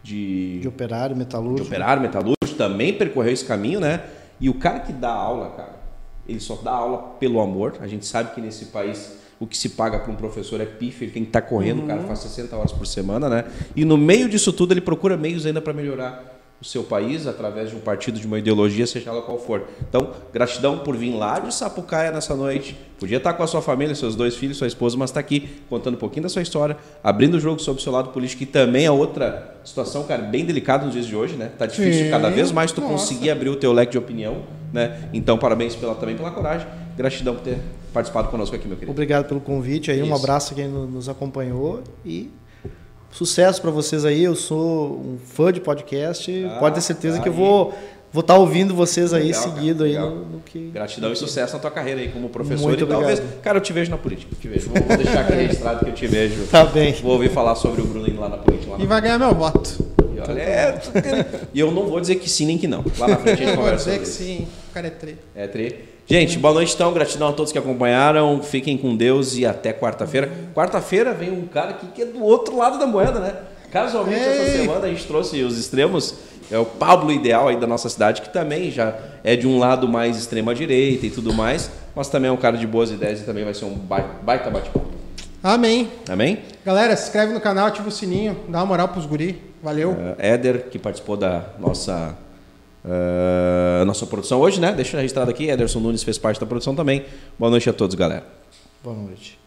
de, De operário, de metalúrgico. operário, metalúrgico, também percorreu esse caminho, né? E o cara que dá aula, cara, ele só dá aula pelo amor. A gente sabe que nesse país o que se paga para um professor é pífio, ele tem que estar correndo, o cara faz 60 horas por semana, né? E no meio disso tudo ele procura meios ainda para melhorar o seu país através de um partido, de uma ideologia, seja ela qual for. Então, gratidão por vir lá de Sapucaia nessa noite. Podia estar com a sua família, seus dois filhos, sua esposa, mas está aqui contando um pouquinho da sua história, abrindo o jogo sobre o seu lado político, que também é outra situação, cara, bem delicada nos dias de hoje, né? Tá difícil Sim. cada vez mais tu Nossa. conseguir abrir o teu leque de opinião, né? Então, parabéns pela, também pela coragem. Gratidão por ter participado conosco aqui, meu querido. Obrigado pelo convite aí, um Isso. abraço a quem no- nos acompanhou e sucesso para vocês aí. Eu sou um fã de podcast, Ah, pode ter certeza tá que eu aí. vou vou estar ouvindo vocês aí Legal, cara, seguido aí legal. no, no que Gratidão e sucesso na tua carreira aí como professor. Muito e talvez, obrigado. cara, eu te vejo na política. eu Te vejo. Vou, vou deixar aqui registrado que eu te vejo. Tá bem. Vou ouvir falar sobre o Bruno indo lá na política. Lá na E vai ganhar meu voto. E olha, é, e eu não vou dizer que sim nem que não. Lá na frente a gente Eu vou conversa dizer sobre que isso. sim. O cara é tri. É, Tri. Gente, boa noite então. Gratidão a todos que acompanharam. Fiquem com Deus e até quarta-feira. Quarta-feira vem um cara aqui que é do outro lado da moeda, né? Casualmente, essa Ei! semana a gente trouxe os extremos. É o Pablo ideal aí da nossa cidade, que também já é de um lado mais extrema-direita e tudo mais, mas também é um cara de boas ideias e também vai ser um bai- baita bate-papo. Amém. Amém? Galera, se inscreve no canal, ativa o sininho, dá uma moral pros guri. Valeu. Eh, Éder, que participou da nossa, eh, nossa produção hoje, né? Deixa registrado aqui. Ederson Nunes fez parte da produção também. Boa noite a todos, galera. Boa noite.